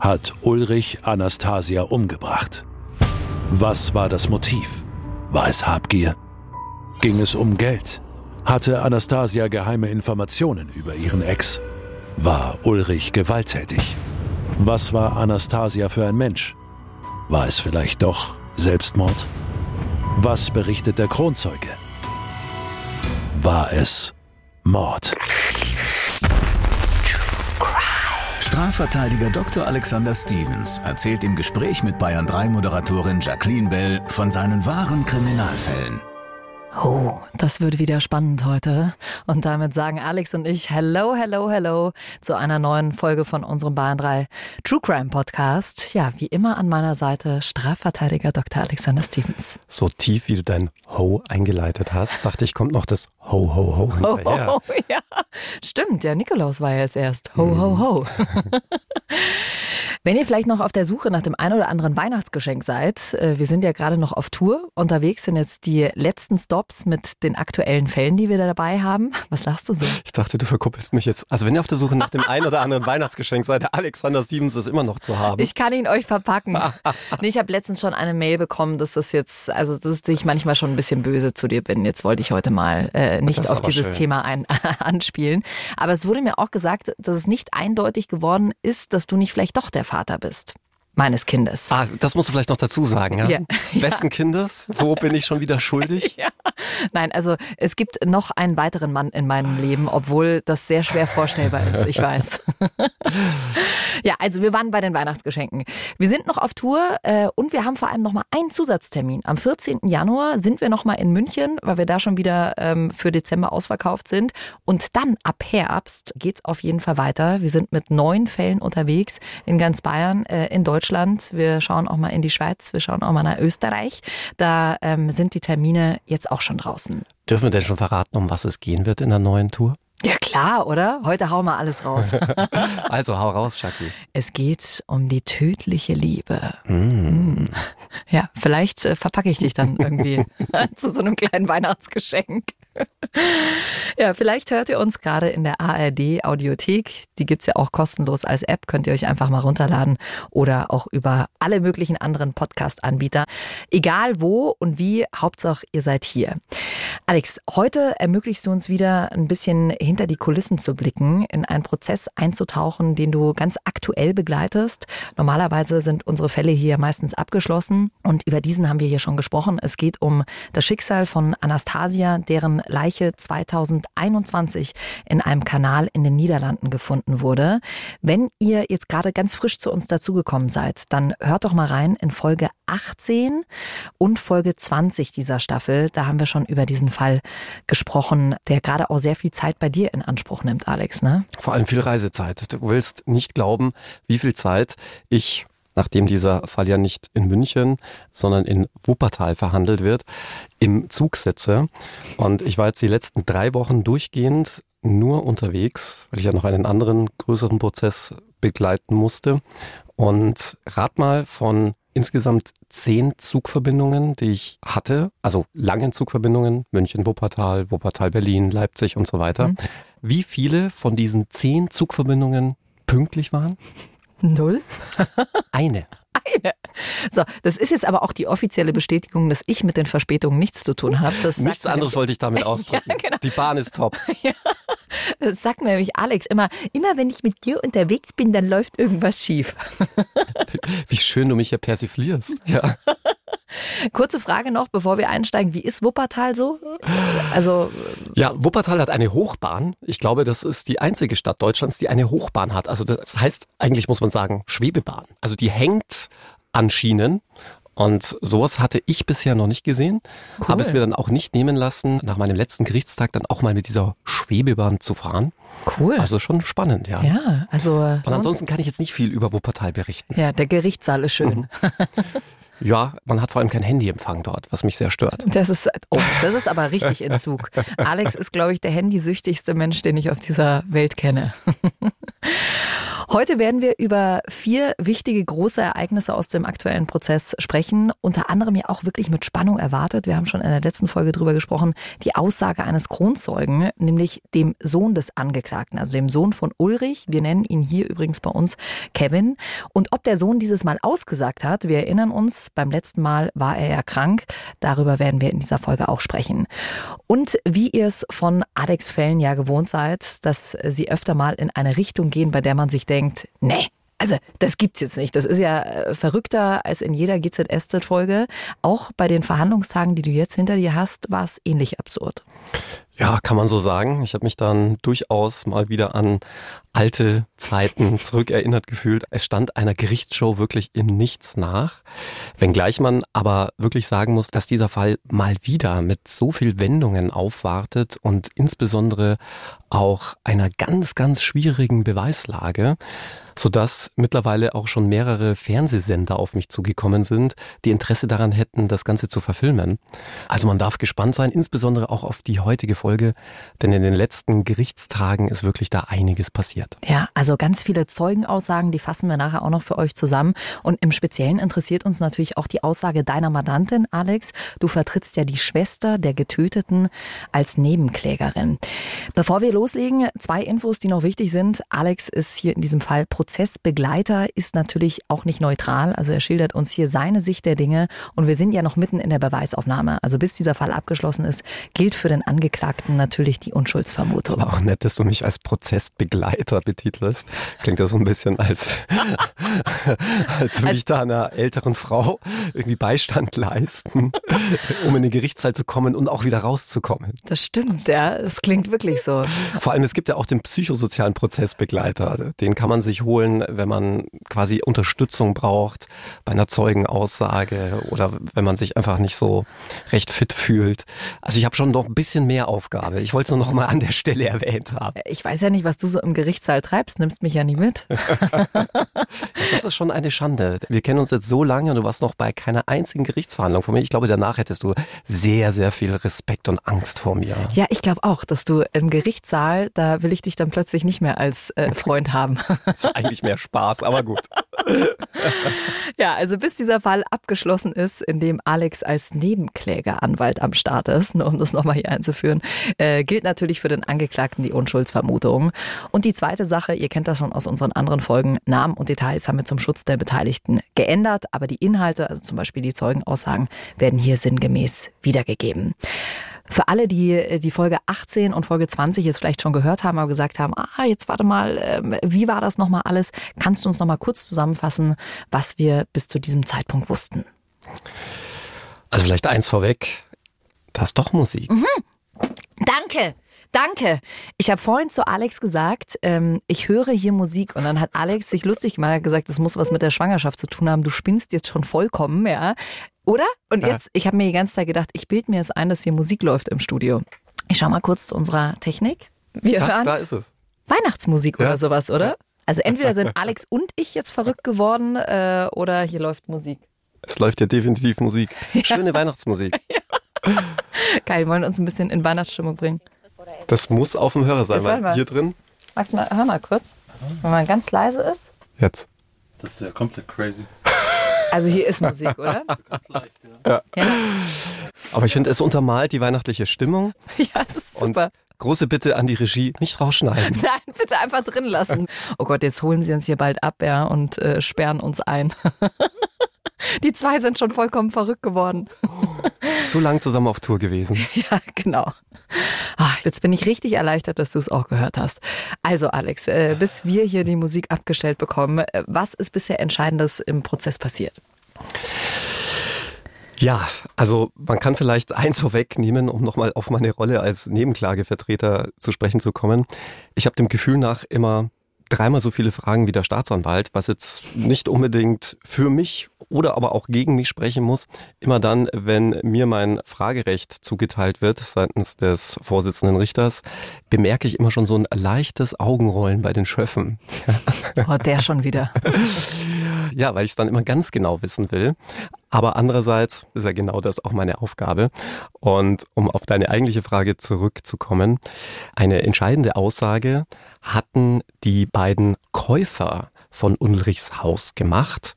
hat Ulrich Anastasia umgebracht. Was war das Motiv? War es Habgier? Ging es um Geld? Hatte Anastasia geheime Informationen über ihren Ex? War Ulrich gewalttätig? Was war Anastasia für ein Mensch? War es vielleicht doch Selbstmord? Was berichtet der Kronzeuge? War es Mord? Strafverteidiger Dr. Alexander Stevens erzählt im Gespräch mit Bayern 3 Moderatorin Jacqueline Bell von seinen wahren Kriminalfällen. Oh, das wird wieder spannend heute. Und damit sagen Alex und ich Hello, hello, hello zu einer neuen Folge von unserem Bayern 3 True Crime Podcast. Ja, wie immer an meiner Seite Strafverteidiger Dr. Alexander Stevens. So tief, wie du dein Ho eingeleitet hast, dachte ich, kommt noch das Ho, Ho, Ho hinterher. Ho, ho, ja, stimmt. Ja, Nikolaus war ja es erst. Ho, ho, ho. Wenn ihr vielleicht noch auf der Suche nach dem ein oder anderen Weihnachtsgeschenk seid, äh, wir sind ja gerade noch auf Tour. Unterwegs sind jetzt die letzten Stops mit den aktuellen Fällen, die wir da dabei haben. Was lachst du so? Ich dachte, du verkuppelst mich jetzt. Also wenn ihr auf der Suche nach dem ein oder anderen Weihnachtsgeschenk seid, der Alexander Stevens ist immer noch zu haben. Ich kann ihn euch verpacken. nee, ich habe letztens schon eine Mail bekommen, dass das jetzt, also dass ich manchmal schon ein bisschen böse zu dir bin. Jetzt wollte ich heute mal äh, nicht auf dieses schön. Thema ein, anspielen. Aber es wurde mir auch gesagt, dass es nicht eindeutig geworden ist, dass du nicht vielleicht doch der Vater bist meines Kindes. Ah, das musst du vielleicht noch dazu sagen, ja? ja. Wessen. Kindes? Wo bin ich schon wieder schuldig? ja. Nein, also es gibt noch einen weiteren Mann in meinem Leben, obwohl das sehr schwer vorstellbar ist, ich weiß. ja, also wir waren bei den Weihnachtsgeschenken. Wir sind noch auf Tour äh, und wir haben vor allem noch mal einen Zusatztermin. Am 14. Januar sind wir noch mal in München, weil wir da schon wieder ähm, für Dezember ausverkauft sind. Und dann ab Herbst geht's auf jeden Fall weiter. Wir sind mit neun Fällen unterwegs in ganz Bayern, äh, in Deutschland wir schauen auch mal in die Schweiz, wir schauen auch mal nach Österreich. Da ähm, sind die Termine jetzt auch schon draußen. Dürfen wir denn schon verraten, um was es gehen wird in der neuen Tour? Ja klar, oder? Heute hauen wir alles raus. also hau raus, Shaki. Es geht um die tödliche Liebe. Mm. Ja, vielleicht äh, verpacke ich dich dann irgendwie zu so einem kleinen Weihnachtsgeschenk. ja, vielleicht hört ihr uns gerade in der ARD Audiothek. Die gibt es ja auch kostenlos als App, könnt ihr euch einfach mal runterladen oder auch über alle möglichen anderen Podcast-Anbieter. Egal wo und wie, Hauptsache ihr seid hier. Alex, heute ermöglichst du uns wieder ein bisschen hinter die Kulissen zu blicken, in einen Prozess einzutauchen, den du ganz aktuell begleitest. Normalerweise sind unsere Fälle hier meistens abgeschlossen und über diesen haben wir hier schon gesprochen. Es geht um das Schicksal von Anastasia, deren Leiche 2021 in einem Kanal in den Niederlanden gefunden wurde. Wenn ihr jetzt gerade ganz frisch zu uns dazugekommen seid, dann hört doch mal rein in Folge 18 und Folge 20 dieser Staffel. Da haben wir schon über diesen Fall gesprochen, der gerade auch sehr viel Zeit bei dir in Anspruch nimmt, Alex. Ne? Vor allem viel Reisezeit. Du willst nicht glauben, wie viel Zeit ich nachdem dieser Fall ja nicht in München, sondern in Wuppertal verhandelt wird, im Zug sitze. Und ich war jetzt die letzten drei Wochen durchgehend nur unterwegs, weil ich ja noch einen anderen größeren Prozess begleiten musste. Und rat mal von insgesamt zehn Zugverbindungen, die ich hatte, also langen Zugverbindungen, München, Wuppertal, Wuppertal, Berlin, Leipzig und so weiter. Mhm. Wie viele von diesen zehn Zugverbindungen pünktlich waren? Null? Eine. Eine. So, das ist jetzt aber auch die offizielle Bestätigung, dass ich mit den Verspätungen nichts zu tun habe. nichts anderes wollte ich damit ausdrücken. Ja, genau. Die Bahn ist top. Ja. Das sagt mir nämlich Alex immer, immer wenn ich mit dir unterwegs bin, dann läuft irgendwas schief. Wie schön du mich hier persiflierst. Ja. Kurze Frage noch, bevor wir einsteigen. Wie ist Wuppertal so? Also ja, Wuppertal hat eine Hochbahn. Ich glaube, das ist die einzige Stadt Deutschlands, die eine Hochbahn hat. Also das heißt, eigentlich muss man sagen, Schwebebahn. Also die hängt an Schienen Und sowas hatte ich bisher noch nicht gesehen. Cool. Habe es mir dann auch nicht nehmen lassen, nach meinem letzten Gerichtstag dann auch mal mit dieser Schwebebahn zu fahren. Cool. Also schon spannend, ja. Ja, also. Und ansonsten kann ich jetzt nicht viel über Wuppertal berichten. Ja, der Gerichtssaal ist schön. Mhm. Ja, man hat vor allem kein Handyempfang dort, was mich sehr stört. Das ist, oh, das ist aber richtig Entzug. Alex ist, glaube ich, der handysüchtigste Mensch, den ich auf dieser Welt kenne. Heute werden wir über vier wichtige große Ereignisse aus dem aktuellen Prozess sprechen, unter anderem ja auch wirklich mit Spannung erwartet. Wir haben schon in der letzten Folge drüber gesprochen, die Aussage eines Kronzeugen, nämlich dem Sohn des Angeklagten, also dem Sohn von Ulrich. Wir nennen ihn hier übrigens bei uns Kevin. Und ob der Sohn dieses Mal ausgesagt hat, wir erinnern uns, beim letzten Mal war er ja krank. Darüber werden wir in dieser Folge auch sprechen. Und wie ihr es von Alex Fällen ja gewohnt seid, dass sie öfter mal in eine Richtung gehen, bei der man sich denkt, nee, also, das gibt's jetzt nicht. Das ist ja äh, verrückter als in jeder GZSZ-Folge. Auch bei den Verhandlungstagen, die du jetzt hinter dir hast, war es ähnlich absurd. Ja, kann man so sagen. Ich habe mich dann durchaus mal wieder an alte Zeiten zurückerinnert gefühlt. Es stand einer Gerichtsshow wirklich im Nichts nach. Wenngleich man aber wirklich sagen muss, dass dieser Fall mal wieder mit so viel Wendungen aufwartet und insbesondere auch einer ganz, ganz schwierigen Beweislage, sodass mittlerweile auch schon mehrere Fernsehsender auf mich zugekommen sind, die Interesse daran hätten, das Ganze zu verfilmen. Also man darf gespannt sein, insbesondere auch auf die heutige Folge, denn in den letzten Gerichtstagen ist wirklich da einiges passiert. Ja, also ganz viele Zeugenaussagen, die fassen wir nachher auch noch für euch zusammen. Und im Speziellen interessiert uns natürlich auch die Aussage deiner Mandantin, Alex. Du vertrittst ja die Schwester der Getöteten als Nebenklägerin. Bevor wir loslegen, zwei Infos, die noch wichtig sind. Alex ist hier in diesem Fall Prozessbegleiter, ist natürlich auch nicht neutral. Also er schildert uns hier seine Sicht der Dinge. Und wir sind ja noch mitten in der Beweisaufnahme. Also bis dieser Fall abgeschlossen ist, gilt für den Angeklagten natürlich die Unschuldsvermutung. Aber auch nett, dass du mich als Prozessbegleiter betitelst. Klingt das so ein bisschen als, als würde ich da einer älteren Frau irgendwie Beistand leisten, um in den Gerichtssaal zu kommen und auch wieder rauszukommen. Das stimmt, ja. Es klingt wirklich so. Vor allem, es gibt ja auch den psychosozialen Prozessbegleiter. Den kann man sich holen, wenn man quasi Unterstützung braucht bei einer Zeugenaussage oder wenn man sich einfach nicht so recht fit fühlt. Also ich habe schon noch ein bisschen mehr Aufgabe. Ich wollte es nur noch mal an der Stelle erwähnt haben. Ich weiß ja nicht, was du so im Gerichtssaal treibst, nimmst mich ja nie mit. das ist schon eine Schande. Wir kennen uns jetzt so lange und du warst noch bei keiner einzigen Gerichtsverhandlung von mir. Ich glaube, danach hättest du sehr, sehr viel Respekt und Angst vor mir. Ja, ich glaube auch, dass du im Gerichtssaal, da will ich dich dann plötzlich nicht mehr als äh, Freund haben. das war eigentlich mehr Spaß, aber gut. ja, also bis dieser Fall abgeschlossen ist, in dem Alex als Nebenklägeranwalt am Start ist, nur um das nochmal hier einzuführen, äh, gilt natürlich für den Angeklagten die Unschuldsvermutung. Und die zweite Sache, ihr kennt das schon aus unseren anderen Folgen, Namen und Details haben wir zum Schutz der Beteiligten geändert, aber die Inhalte, also zum Beispiel die Zeugenaussagen, werden hier sinngemäß wiedergegeben. Für alle, die die Folge 18 und Folge 20 jetzt vielleicht schon gehört haben, aber gesagt haben, ah, jetzt warte mal, ähm, wie war das nochmal alles? Kannst du uns nochmal kurz zusammenfassen, was wir bis zu diesem Zeitpunkt wussten? Also vielleicht eins vorweg, da ist doch Musik. Mhm. Danke. Danke. Ich habe vorhin zu Alex gesagt, ähm, ich höre hier Musik und dann hat Alex sich lustig mal gesagt, das muss was mit der Schwangerschaft zu tun haben. Du spinnst jetzt schon vollkommen, ja. Oder? Und ja. jetzt, ich habe mir die ganze Zeit gedacht, ich bild mir jetzt ein, dass hier Musik läuft im Studio. Ich schau mal kurz zu unserer Technik. Wir da, hören da ist es. Weihnachtsmusik ja. oder sowas, oder? Also entweder sind Alex und ich jetzt verrückt geworden äh, oder hier läuft Musik. Es läuft ja definitiv Musik. Schöne Weihnachtsmusik. Geil, wollen uns ein bisschen in Weihnachtsstimmung bringen. Das muss auf dem Hörer sein, weil hier drin. Max, mal, hör mal kurz. Wenn man ganz leise ist. Jetzt. Das ist ja komplett crazy. Also hier ist Musik, oder? Ganz leicht, ja. ja. Aber ich finde, es untermalt die weihnachtliche Stimmung. Ja, es ist super. Und große Bitte an die Regie, nicht rausschneiden. Nein, bitte einfach drin lassen. Oh Gott, jetzt holen sie uns hier bald ab, ja, und äh, sperren uns ein. Die zwei sind schon vollkommen verrückt geworden. So lang zusammen auf Tour gewesen. Ja, genau. Ach, jetzt bin ich richtig erleichtert, dass du es auch gehört hast. Also Alex, äh, bis wir hier die Musik abgestellt bekommen, äh, was ist bisher Entscheidendes im Prozess passiert? Ja, also man kann vielleicht eins vorwegnehmen, um nochmal auf meine Rolle als Nebenklagevertreter zu sprechen zu kommen. Ich habe dem Gefühl nach immer dreimal so viele Fragen wie der Staatsanwalt, was jetzt nicht unbedingt für mich oder aber auch gegen mich sprechen muss. Immer dann, wenn mir mein Fragerecht zugeteilt wird seitens des Vorsitzenden Richters, bemerke ich immer schon so ein leichtes Augenrollen bei den Schöffen. Oh, der schon wieder. Ja, weil ich es dann immer ganz genau wissen will. Aber andererseits ist ja genau das auch meine Aufgabe. Und um auf deine eigentliche Frage zurückzukommen, eine entscheidende Aussage hatten die beiden Käufer von Ulrichs Haus gemacht.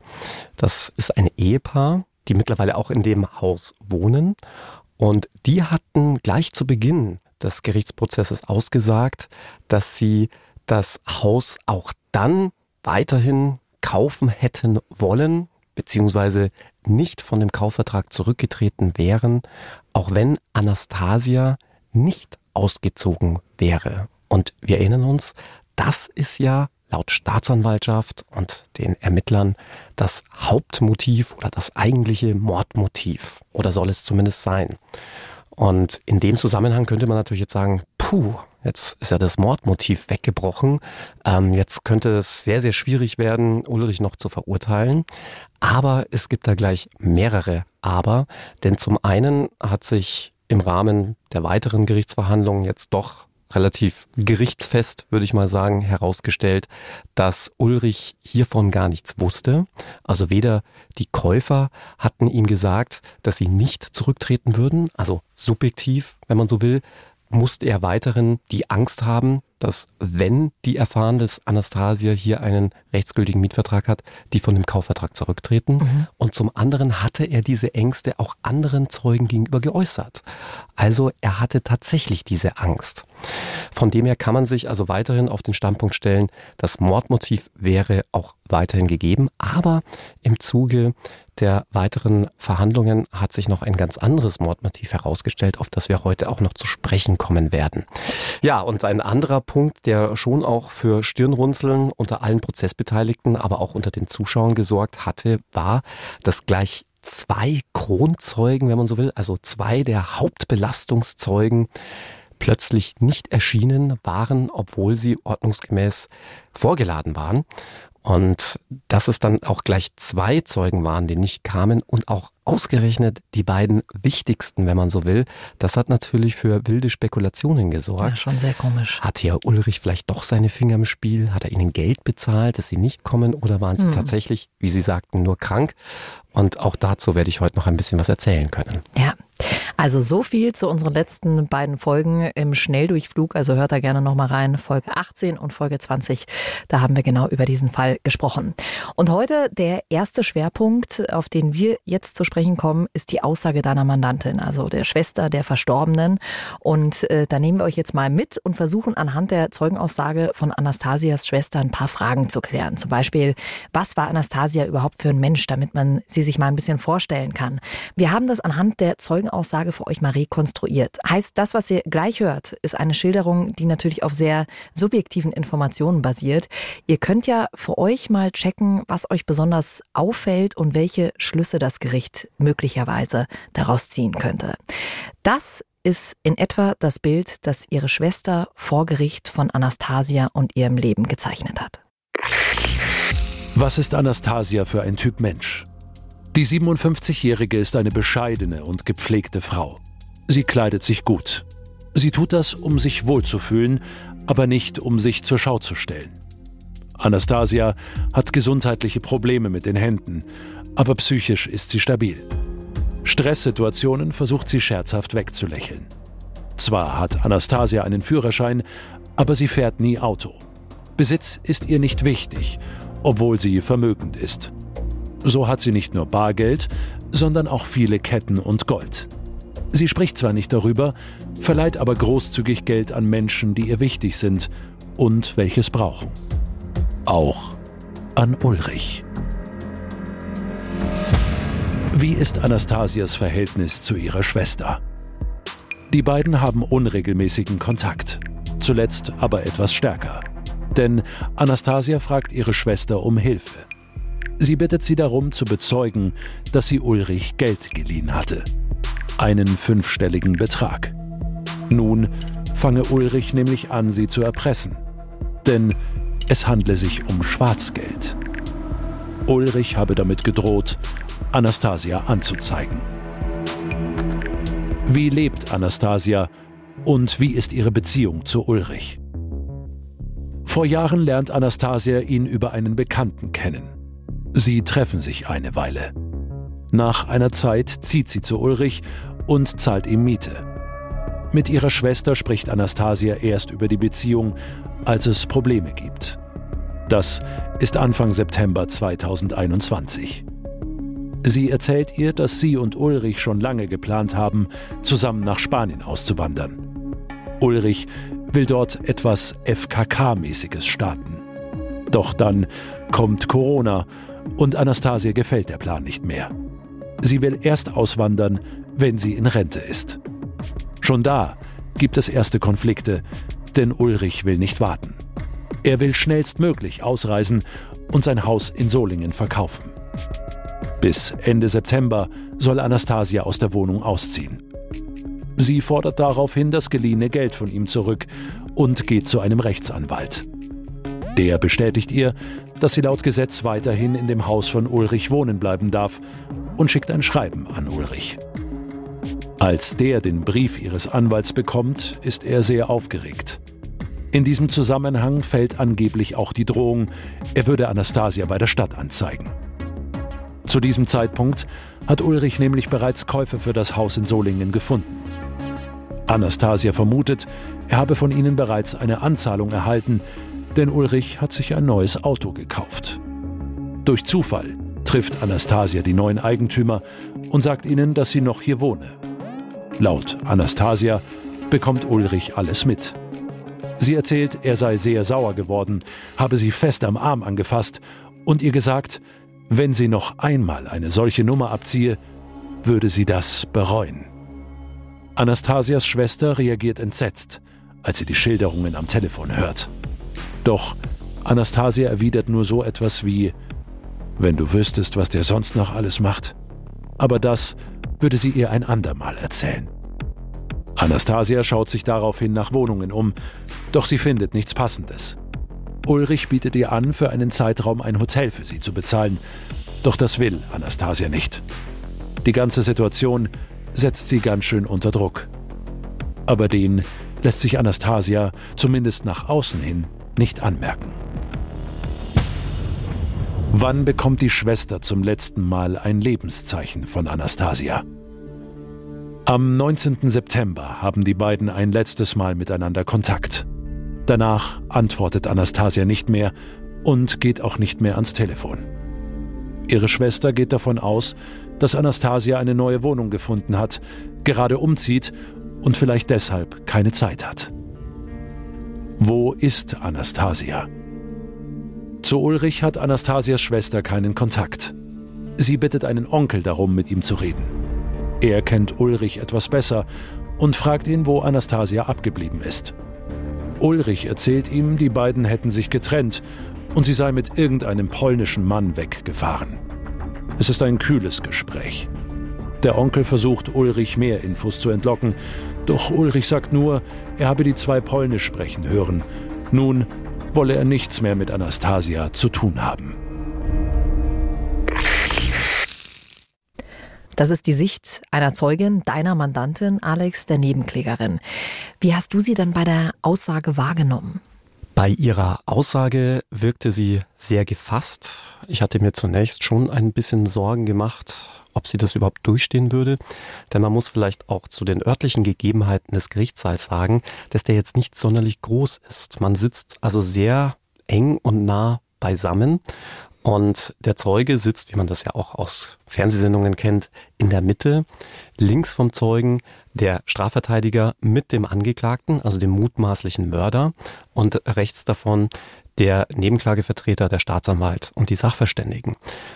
Das ist ein Ehepaar, die mittlerweile auch in dem Haus wohnen. Und die hatten gleich zu Beginn des Gerichtsprozesses ausgesagt, dass sie das Haus auch dann weiterhin kaufen hätten wollen, beziehungsweise nicht von dem Kaufvertrag zurückgetreten wären, auch wenn Anastasia nicht ausgezogen wäre. Und wir erinnern uns, das ist ja laut Staatsanwaltschaft und den Ermittlern das Hauptmotiv oder das eigentliche Mordmotiv. Oder soll es zumindest sein. Und in dem Zusammenhang könnte man natürlich jetzt sagen, puh, jetzt ist ja das Mordmotiv weggebrochen. Ähm, jetzt könnte es sehr, sehr schwierig werden, Ulrich noch zu verurteilen. Aber es gibt da gleich mehrere Aber. Denn zum einen hat sich im Rahmen der weiteren Gerichtsverhandlungen jetzt doch relativ gerichtsfest, würde ich mal sagen, herausgestellt, dass Ulrich hiervon gar nichts wusste. Also weder die Käufer hatten ihm gesagt, dass sie nicht zurücktreten würden, also subjektiv, wenn man so will, musste er weiterhin die Angst haben, dass wenn die erfahren, dass Anastasia hier einen rechtsgültigen Mietvertrag hat, die von dem Kaufvertrag zurücktreten. Mhm. Und zum anderen hatte er diese Ängste auch anderen Zeugen gegenüber geäußert. Also er hatte tatsächlich diese Angst. Von dem her kann man sich also weiterhin auf den Standpunkt stellen, das Mordmotiv wäre auch weiterhin gegeben, aber im Zuge der weiteren Verhandlungen hat sich noch ein ganz anderes Mordmotiv herausgestellt, auf das wir heute auch noch zu sprechen kommen werden. Ja, und ein anderer Punkt, der schon auch für Stirnrunzeln unter allen Prozessbeteiligten, aber auch unter den Zuschauern gesorgt hatte, war, dass gleich zwei Kronzeugen, wenn man so will, also zwei der Hauptbelastungszeugen, plötzlich nicht erschienen waren, obwohl sie ordnungsgemäß vorgeladen waren. Und dass es dann auch gleich zwei Zeugen waren, die nicht kamen und auch ausgerechnet die beiden wichtigsten, wenn man so will, das hat natürlich für wilde Spekulationen gesorgt. Ja, schon sehr komisch. Hat hier Ulrich vielleicht doch seine Finger im Spiel? Hat er ihnen Geld bezahlt, dass sie nicht kommen? Oder waren sie hm. tatsächlich, wie Sie sagten, nur krank? Und auch dazu werde ich heute noch ein bisschen was erzählen können. Ja, also so viel zu unseren letzten beiden Folgen im Schnelldurchflug. Also hört da gerne nochmal rein. Folge 18 und Folge 20. Da haben wir genau über diesen Fall gesprochen. Und heute der erste Schwerpunkt, auf den wir jetzt zu sprechen kommen, ist die Aussage deiner Mandantin, also der Schwester der Verstorbenen. Und äh, da nehmen wir euch jetzt mal mit und versuchen anhand der Zeugenaussage von Anastasias Schwester ein paar Fragen zu klären. Zum Beispiel, was war Anastasia überhaupt für ein Mensch, damit man sie sich mal ein bisschen vorstellen kann. Wir haben das anhand der Zeugenaussage Frage für euch mal rekonstruiert. Heißt, das, was ihr gleich hört, ist eine Schilderung, die natürlich auf sehr subjektiven Informationen basiert. Ihr könnt ja für euch mal checken, was euch besonders auffällt und welche Schlüsse das Gericht möglicherweise daraus ziehen könnte. Das ist in etwa das Bild, das ihre Schwester vor Gericht von Anastasia und ihrem Leben gezeichnet hat. Was ist Anastasia für ein Typ Mensch? Die 57-Jährige ist eine bescheidene und gepflegte Frau. Sie kleidet sich gut. Sie tut das, um sich wohlzufühlen, aber nicht, um sich zur Schau zu stellen. Anastasia hat gesundheitliche Probleme mit den Händen, aber psychisch ist sie stabil. Stresssituationen versucht sie scherzhaft wegzulächeln. Zwar hat Anastasia einen Führerschein, aber sie fährt nie Auto. Besitz ist ihr nicht wichtig, obwohl sie vermögend ist. So hat sie nicht nur Bargeld, sondern auch viele Ketten und Gold. Sie spricht zwar nicht darüber, verleiht aber großzügig Geld an Menschen, die ihr wichtig sind und welches brauchen. Auch an Ulrich. Wie ist Anastasias Verhältnis zu ihrer Schwester? Die beiden haben unregelmäßigen Kontakt, zuletzt aber etwas stärker. Denn Anastasia fragt ihre Schwester um Hilfe. Sie bittet sie darum zu bezeugen, dass sie Ulrich Geld geliehen hatte. Einen fünfstelligen Betrag. Nun fange Ulrich nämlich an, sie zu erpressen. Denn es handle sich um Schwarzgeld. Ulrich habe damit gedroht, Anastasia anzuzeigen. Wie lebt Anastasia und wie ist ihre Beziehung zu Ulrich? Vor Jahren lernt Anastasia ihn über einen Bekannten kennen. Sie treffen sich eine Weile. Nach einer Zeit zieht sie zu Ulrich und zahlt ihm Miete. Mit ihrer Schwester spricht Anastasia erst über die Beziehung, als es Probleme gibt. Das ist Anfang September 2021. Sie erzählt ihr, dass sie und Ulrich schon lange geplant haben, zusammen nach Spanien auszuwandern. Ulrich will dort etwas FKK-mäßiges starten. Doch dann kommt Corona und Anastasia gefällt der Plan nicht mehr. Sie will erst auswandern, wenn sie in Rente ist. Schon da gibt es erste Konflikte, denn Ulrich will nicht warten. Er will schnellstmöglich ausreisen und sein Haus in Solingen verkaufen. Bis Ende September soll Anastasia aus der Wohnung ausziehen. Sie fordert daraufhin das geliehene Geld von ihm zurück und geht zu einem Rechtsanwalt. Der bestätigt ihr, dass sie laut Gesetz weiterhin in dem Haus von Ulrich wohnen bleiben darf und schickt ein Schreiben an Ulrich. Als der den Brief ihres Anwalts bekommt, ist er sehr aufgeregt. In diesem Zusammenhang fällt angeblich auch die Drohung, er würde Anastasia bei der Stadt anzeigen. Zu diesem Zeitpunkt hat Ulrich nämlich bereits Käufer für das Haus in Solingen gefunden. Anastasia vermutet, er habe von ihnen bereits eine Anzahlung erhalten, denn Ulrich hat sich ein neues Auto gekauft. Durch Zufall trifft Anastasia die neuen Eigentümer und sagt ihnen, dass sie noch hier wohne. Laut Anastasia bekommt Ulrich alles mit. Sie erzählt, er sei sehr sauer geworden, habe sie fest am Arm angefasst und ihr gesagt, wenn sie noch einmal eine solche Nummer abziehe, würde sie das bereuen. Anastasias Schwester reagiert entsetzt, als sie die Schilderungen am Telefon hört. Doch Anastasia erwidert nur so etwas wie, wenn du wüsstest, was der sonst noch alles macht. Aber das würde sie ihr ein andermal erzählen. Anastasia schaut sich daraufhin nach Wohnungen um, doch sie findet nichts Passendes. Ulrich bietet ihr an, für einen Zeitraum ein Hotel für sie zu bezahlen, doch das will Anastasia nicht. Die ganze Situation setzt sie ganz schön unter Druck. Aber den lässt sich Anastasia, zumindest nach außen hin, nicht anmerken. Wann bekommt die Schwester zum letzten Mal ein Lebenszeichen von Anastasia? Am 19. September haben die beiden ein letztes Mal miteinander Kontakt. Danach antwortet Anastasia nicht mehr und geht auch nicht mehr ans Telefon. Ihre Schwester geht davon aus, dass Anastasia eine neue Wohnung gefunden hat, gerade umzieht und vielleicht deshalb keine Zeit hat. Wo ist Anastasia? Zu Ulrich hat Anastasias Schwester keinen Kontakt. Sie bittet einen Onkel darum, mit ihm zu reden. Er kennt Ulrich etwas besser und fragt ihn, wo Anastasia abgeblieben ist. Ulrich erzählt ihm, die beiden hätten sich getrennt und sie sei mit irgendeinem polnischen Mann weggefahren. Es ist ein kühles Gespräch. Der Onkel versucht Ulrich mehr Infos zu entlocken, doch Ulrich sagt nur, er habe die zwei Polnisch sprechen hören. Nun wolle er nichts mehr mit Anastasia zu tun haben. Das ist die Sicht einer Zeugin, deiner Mandantin, Alex, der Nebenklägerin. Wie hast du sie dann bei der Aussage wahrgenommen? Bei ihrer Aussage wirkte sie sehr gefasst. Ich hatte mir zunächst schon ein bisschen Sorgen gemacht, ob sie das überhaupt durchstehen würde. Denn man muss vielleicht auch zu den örtlichen Gegebenheiten des Gerichtssaals sagen, dass der jetzt nicht sonderlich groß ist. Man sitzt also sehr eng und nah beisammen und der Zeuge sitzt, wie man das ja auch aus Fernsehsendungen kennt, in der Mitte. Links vom Zeugen der Strafverteidiger mit dem Angeklagten, also dem mutmaßlichen Mörder. Und rechts davon der Nebenklagevertreter, der Staatsanwalt und die Sachverständigen.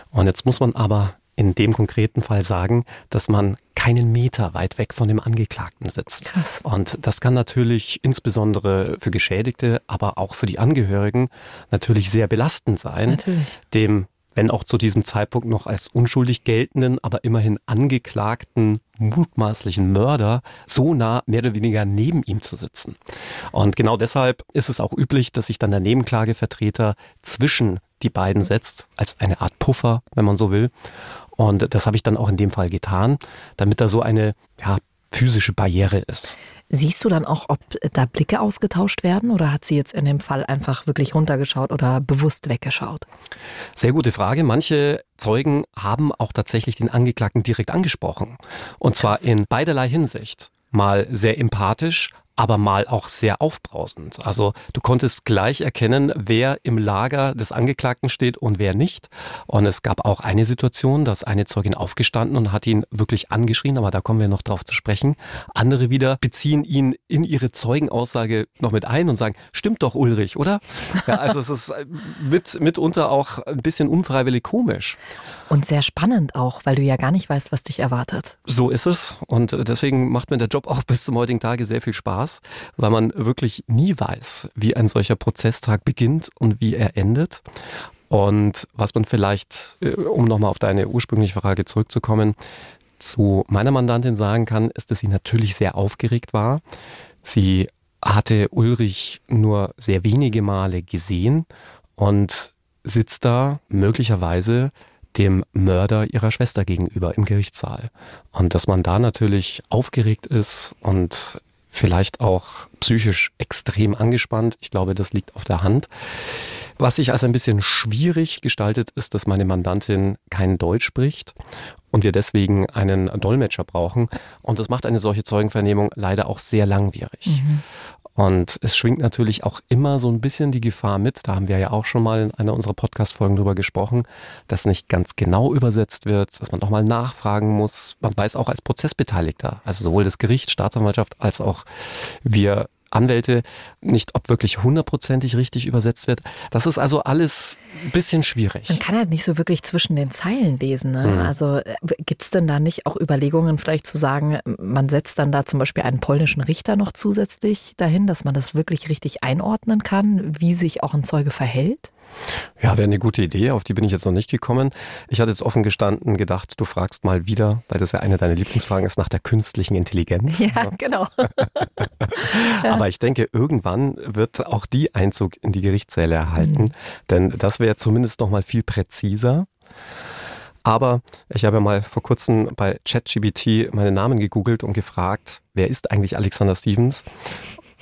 Und jetzt muss man aber in dem konkreten Fall sagen, dass man keinen Meter weit weg von dem Angeklagten sitzt. Krass. Und das kann natürlich insbesondere für Geschädigte, aber auch für die Angehörigen natürlich sehr belastend sein, natürlich. dem wenn auch zu diesem Zeitpunkt noch als unschuldig geltenden, aber immerhin angeklagten mutmaßlichen Mörder so nah mehr oder weniger neben ihm zu sitzen. Und genau deshalb ist es auch üblich, dass sich dann der Nebenklagevertreter zwischen die beiden setzt, als eine Art Puffer, wenn man so will. Und das habe ich dann auch in dem Fall getan, damit da so eine ja, physische Barriere ist. Siehst du dann auch, ob da Blicke ausgetauscht werden oder hat sie jetzt in dem Fall einfach wirklich runtergeschaut oder bewusst weggeschaut? Sehr gute Frage. Manche Zeugen haben auch tatsächlich den Angeklagten direkt angesprochen. Und zwar in beiderlei Hinsicht. Mal sehr empathisch, aber mal auch sehr aufbrausend. Also du konntest gleich erkennen, wer im Lager des Angeklagten steht und wer nicht. Und es gab auch eine Situation, dass eine Zeugin aufgestanden und hat ihn wirklich angeschrien, aber da kommen wir noch drauf zu sprechen. Andere wieder beziehen ihn in ihre Zeugenaussage noch mit ein und sagen, stimmt doch Ulrich, oder? Ja, also es ist mit, mitunter auch ein bisschen unfreiwillig komisch. Und sehr spannend auch, weil du ja gar nicht weißt, was dich erwartet. So ist es. Und deswegen macht mir der Job auch bis zum heutigen Tage sehr viel Spaß. Spaß, weil man wirklich nie weiß, wie ein solcher Prozesstag beginnt und wie er endet. Und was man vielleicht, äh, um nochmal auf deine ursprüngliche Frage zurückzukommen, zu meiner Mandantin sagen kann, ist, dass sie natürlich sehr aufgeregt war. Sie hatte Ulrich nur sehr wenige Male gesehen und sitzt da möglicherweise dem Mörder ihrer Schwester gegenüber im Gerichtssaal. Und dass man da natürlich aufgeregt ist und vielleicht auch psychisch extrem angespannt. Ich glaube, das liegt auf der Hand. Was sich als ein bisschen schwierig gestaltet, ist, dass meine Mandantin kein Deutsch spricht und wir deswegen einen Dolmetscher brauchen. Und das macht eine solche Zeugenvernehmung leider auch sehr langwierig. Mhm. Und es schwingt natürlich auch immer so ein bisschen die Gefahr mit, da haben wir ja auch schon mal in einer unserer Podcast-Folgen drüber gesprochen, dass nicht ganz genau übersetzt wird, dass man auch mal nachfragen muss. Man weiß auch als Prozessbeteiligter, also sowohl das Gericht, Staatsanwaltschaft als auch wir Anwälte nicht, ob wirklich hundertprozentig richtig übersetzt wird. Das ist also alles ein bisschen schwierig. Man kann halt nicht so wirklich zwischen den Zeilen lesen. Ne? Mhm. Also äh, gibt es denn da nicht auch Überlegungen, vielleicht zu sagen, man setzt dann da zum Beispiel einen polnischen Richter noch zusätzlich dahin, dass man das wirklich richtig einordnen kann, wie sich auch ein Zeuge verhält? Ja, wäre eine gute Idee, auf die bin ich jetzt noch nicht gekommen. Ich hatte jetzt offen gestanden gedacht, du fragst mal wieder, weil das ja eine deiner Lieblingsfragen ist, nach der künstlichen Intelligenz. Ja, genau. Aber ich denke, irgendwann wird auch die Einzug in die Gerichtssäle erhalten, mhm. denn das wäre zumindest noch mal viel präziser. Aber ich habe mal vor kurzem bei ChatGBT meinen Namen gegoogelt und gefragt, wer ist eigentlich Alexander Stevens?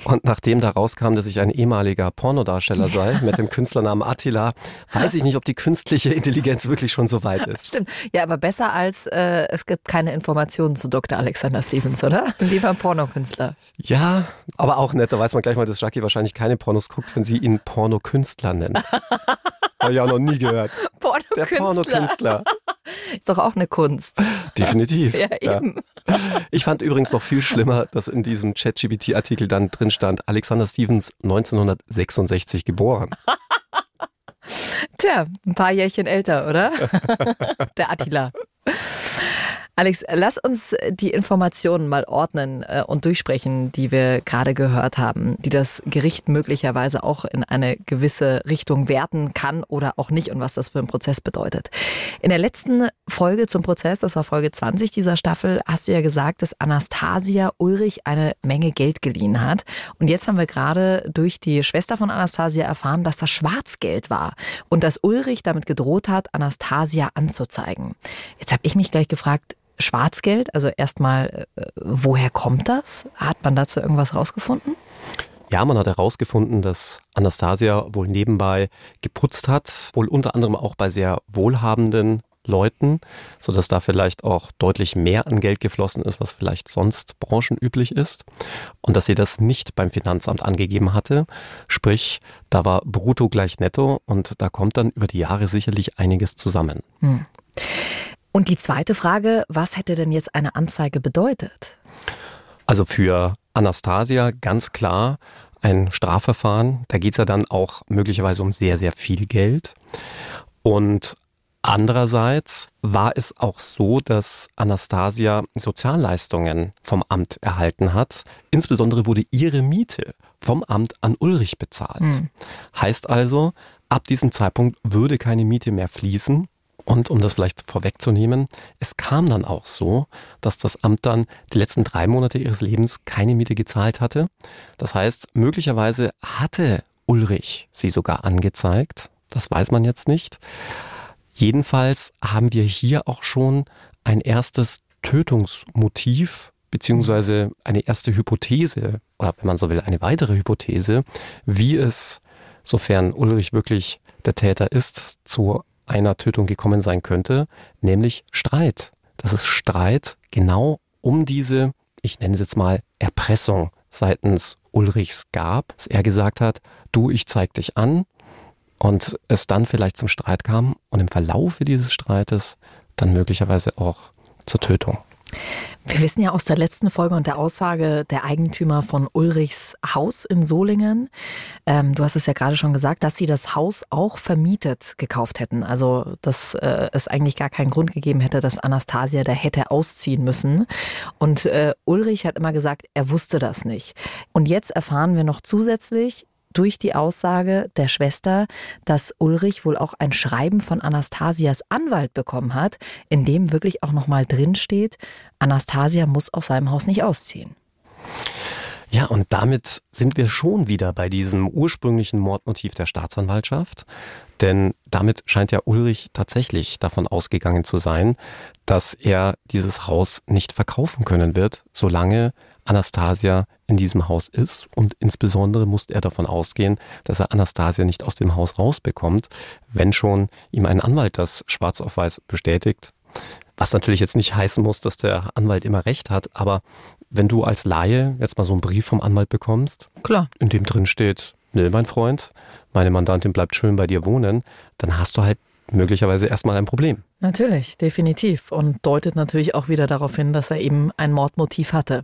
Und nachdem da rauskam, dass ich ein ehemaliger Pornodarsteller sei, mit dem Künstlernamen Attila, weiß ich nicht, ob die künstliche Intelligenz wirklich schon so weit ist. Stimmt. Ja, aber besser als äh, es gibt keine Informationen zu Dr. Alexander Stevens, oder? Lieber Pornokünstler. Ja, aber auch nett. Da weiß man gleich mal, dass Jackie wahrscheinlich keine Pornos guckt, wenn sie ihn Pornokünstler nennt. Habe ich auch noch nie gehört. Pornokünstler. Der Pornokünstler. Ist doch auch eine Kunst. Definitiv. Ja, eben. Ja. Ich fand übrigens noch viel schlimmer, dass in diesem ChatGPT-Artikel dann drin stand, Alexander Stevens 1966 geboren. Tja, ein paar Jährchen älter, oder? Der Attila. Alex, lass uns die Informationen mal ordnen äh, und durchsprechen, die wir gerade gehört haben, die das Gericht möglicherweise auch in eine gewisse Richtung werten kann oder auch nicht und was das für einen Prozess bedeutet. In der letzten Folge zum Prozess, das war Folge 20 dieser Staffel, hast du ja gesagt, dass Anastasia Ulrich eine Menge Geld geliehen hat. Und jetzt haben wir gerade durch die Schwester von Anastasia erfahren, dass das Schwarzgeld war und dass Ulrich damit gedroht hat, Anastasia anzuzeigen. Jetzt habe ich mich gleich gefragt, Schwarzgeld? Also erstmal, äh, woher kommt das? Hat man dazu irgendwas rausgefunden? Ja, man hat herausgefunden, dass Anastasia wohl nebenbei geputzt hat, wohl unter anderem auch bei sehr wohlhabenden Leuten, so dass da vielleicht auch deutlich mehr an Geld geflossen ist, was vielleicht sonst branchenüblich ist und dass sie das nicht beim Finanzamt angegeben hatte. Sprich, da war brutto gleich netto und da kommt dann über die Jahre sicherlich einiges zusammen. Hm. Und die zweite Frage, was hätte denn jetzt eine Anzeige bedeutet? Also für Anastasia ganz klar ein Strafverfahren. Da geht es ja dann auch möglicherweise um sehr, sehr viel Geld. Und andererseits war es auch so, dass Anastasia Sozialleistungen vom Amt erhalten hat. Insbesondere wurde ihre Miete vom Amt an Ulrich bezahlt. Hm. Heißt also, ab diesem Zeitpunkt würde keine Miete mehr fließen. Und um das vielleicht vorwegzunehmen, es kam dann auch so, dass das Amt dann die letzten drei Monate ihres Lebens keine Miete gezahlt hatte. Das heißt, möglicherweise hatte Ulrich sie sogar angezeigt. Das weiß man jetzt nicht. Jedenfalls haben wir hier auch schon ein erstes Tötungsmotiv beziehungsweise eine erste Hypothese oder wenn man so will, eine weitere Hypothese, wie es, sofern Ulrich wirklich der Täter ist, zu einer Tötung gekommen sein könnte, nämlich Streit. Das ist Streit genau um diese, ich nenne es jetzt mal, Erpressung seitens Ulrichs gab, dass er gesagt hat, du, ich zeig dich an und es dann vielleicht zum Streit kam und im Verlaufe dieses Streites dann möglicherweise auch zur Tötung. Wir wissen ja aus der letzten Folge und der Aussage der Eigentümer von Ulrichs Haus in Solingen, ähm, du hast es ja gerade schon gesagt, dass sie das Haus auch vermietet gekauft hätten. Also, dass äh, es eigentlich gar keinen Grund gegeben hätte, dass Anastasia da hätte ausziehen müssen. Und äh, Ulrich hat immer gesagt, er wusste das nicht. Und jetzt erfahren wir noch zusätzlich, durch die Aussage der Schwester, dass Ulrich wohl auch ein Schreiben von Anastasias Anwalt bekommen hat, in dem wirklich auch nochmal drin steht, Anastasia muss aus seinem Haus nicht ausziehen. Ja, und damit sind wir schon wieder bei diesem ursprünglichen Mordmotiv der Staatsanwaltschaft. Denn damit scheint ja Ulrich tatsächlich davon ausgegangen zu sein, dass er dieses Haus nicht verkaufen können wird, solange Anastasia in diesem Haus ist und insbesondere muss er davon ausgehen, dass er Anastasia nicht aus dem Haus rausbekommt, wenn schon ihm ein Anwalt das schwarz auf weiß bestätigt. Was natürlich jetzt nicht heißen muss, dass der Anwalt immer recht hat, aber wenn du als Laie jetzt mal so einen Brief vom Anwalt bekommst, Klar. in dem drin steht, nee, mein Freund, meine Mandantin bleibt schön bei dir wohnen, dann hast du halt möglicherweise erstmal ein Problem. Natürlich, definitiv. Und deutet natürlich auch wieder darauf hin, dass er eben ein Mordmotiv hatte.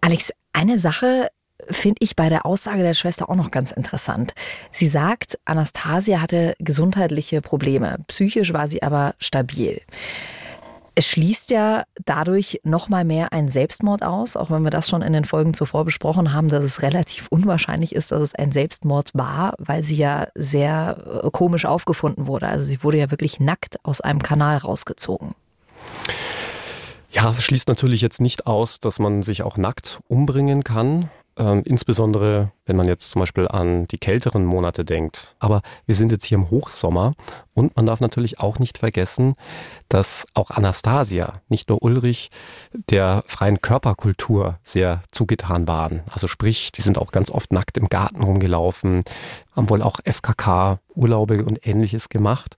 Alex, eine Sache finde ich bei der Aussage der Schwester auch noch ganz interessant. Sie sagt, Anastasia hatte gesundheitliche Probleme. Psychisch war sie aber stabil. Es schließt ja dadurch noch mal mehr ein Selbstmord aus, auch wenn wir das schon in den Folgen zuvor besprochen haben, dass es relativ unwahrscheinlich ist, dass es ein Selbstmord war, weil sie ja sehr äh, komisch aufgefunden wurde. Also sie wurde ja wirklich nackt aus einem Kanal rausgezogen. Ja, schließt natürlich jetzt nicht aus, dass man sich auch nackt umbringen kann. Ähm, insbesondere, wenn man jetzt zum Beispiel an die kälteren Monate denkt. Aber wir sind jetzt hier im Hochsommer und man darf natürlich auch nicht vergessen, dass auch Anastasia, nicht nur Ulrich, der freien Körperkultur sehr zugetan waren. Also sprich, die sind auch ganz oft nackt im Garten rumgelaufen, haben wohl auch FKK, Urlaube und ähnliches gemacht,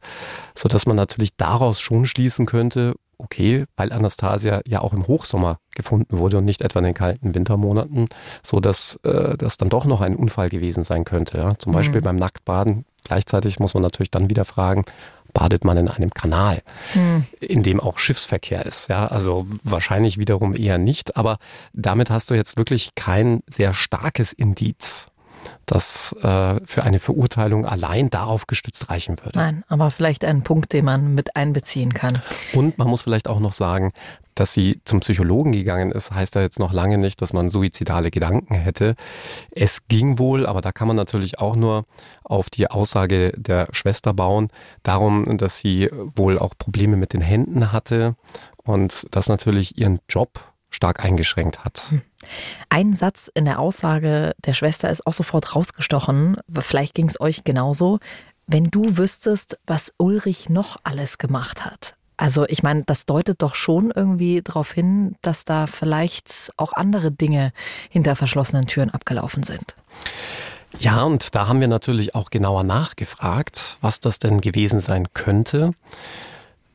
so dass man natürlich daraus schon schließen könnte, okay, weil Anastasia ja auch im Hochsommer gefunden wurde und nicht etwa in den kalten Wintermonaten, so dass äh, das dann doch noch ein Unfall gewesen sein könnte. Ja? Zum Beispiel mhm. beim Nacktbaden. Gleichzeitig muss man natürlich dann wieder fragen, badet man in einem Kanal, mhm. in dem auch Schiffsverkehr ist. Ja, also wahrscheinlich wiederum eher nicht, aber damit hast du jetzt wirklich kein sehr starkes Indiz das äh, für eine Verurteilung allein darauf gestützt reichen würde. Nein, aber vielleicht ein Punkt, den man mit einbeziehen kann. Und man muss vielleicht auch noch sagen, dass sie zum Psychologen gegangen ist, heißt ja jetzt noch lange nicht, dass man suizidale Gedanken hätte. Es ging wohl, aber da kann man natürlich auch nur auf die Aussage der Schwester bauen, darum, dass sie wohl auch Probleme mit den Händen hatte und das natürlich ihren Job stark eingeschränkt hat. Hm. Ein Satz in der Aussage der Schwester ist auch sofort rausgestochen. Vielleicht ging es euch genauso. Wenn du wüsstest, was Ulrich noch alles gemacht hat. Also ich meine, das deutet doch schon irgendwie darauf hin, dass da vielleicht auch andere Dinge hinter verschlossenen Türen abgelaufen sind. Ja, und da haben wir natürlich auch genauer nachgefragt, was das denn gewesen sein könnte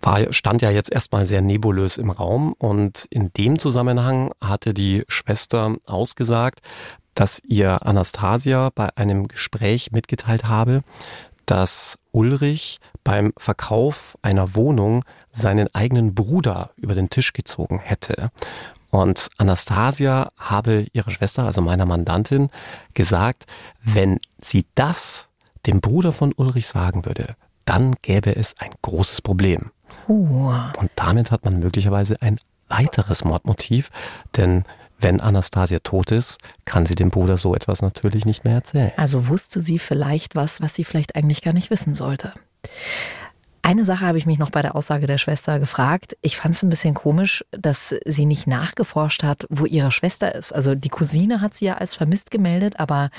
war, stand ja jetzt erstmal sehr nebulös im Raum und in dem Zusammenhang hatte die Schwester ausgesagt, dass ihr Anastasia bei einem Gespräch mitgeteilt habe, dass Ulrich beim Verkauf einer Wohnung seinen eigenen Bruder über den Tisch gezogen hätte. Und Anastasia habe ihrer Schwester, also meiner Mandantin, gesagt, wenn sie das dem Bruder von Ulrich sagen würde, dann gäbe es ein großes Problem. Uh. Und damit hat man möglicherweise ein weiteres Mordmotiv, denn wenn Anastasia tot ist, kann sie dem Bruder so etwas natürlich nicht mehr erzählen. Also wusste sie vielleicht was, was sie vielleicht eigentlich gar nicht wissen sollte. Eine Sache habe ich mich noch bei der Aussage der Schwester gefragt. Ich fand es ein bisschen komisch, dass sie nicht nachgeforscht hat, wo ihre Schwester ist. Also die Cousine hat sie ja als vermisst gemeldet, aber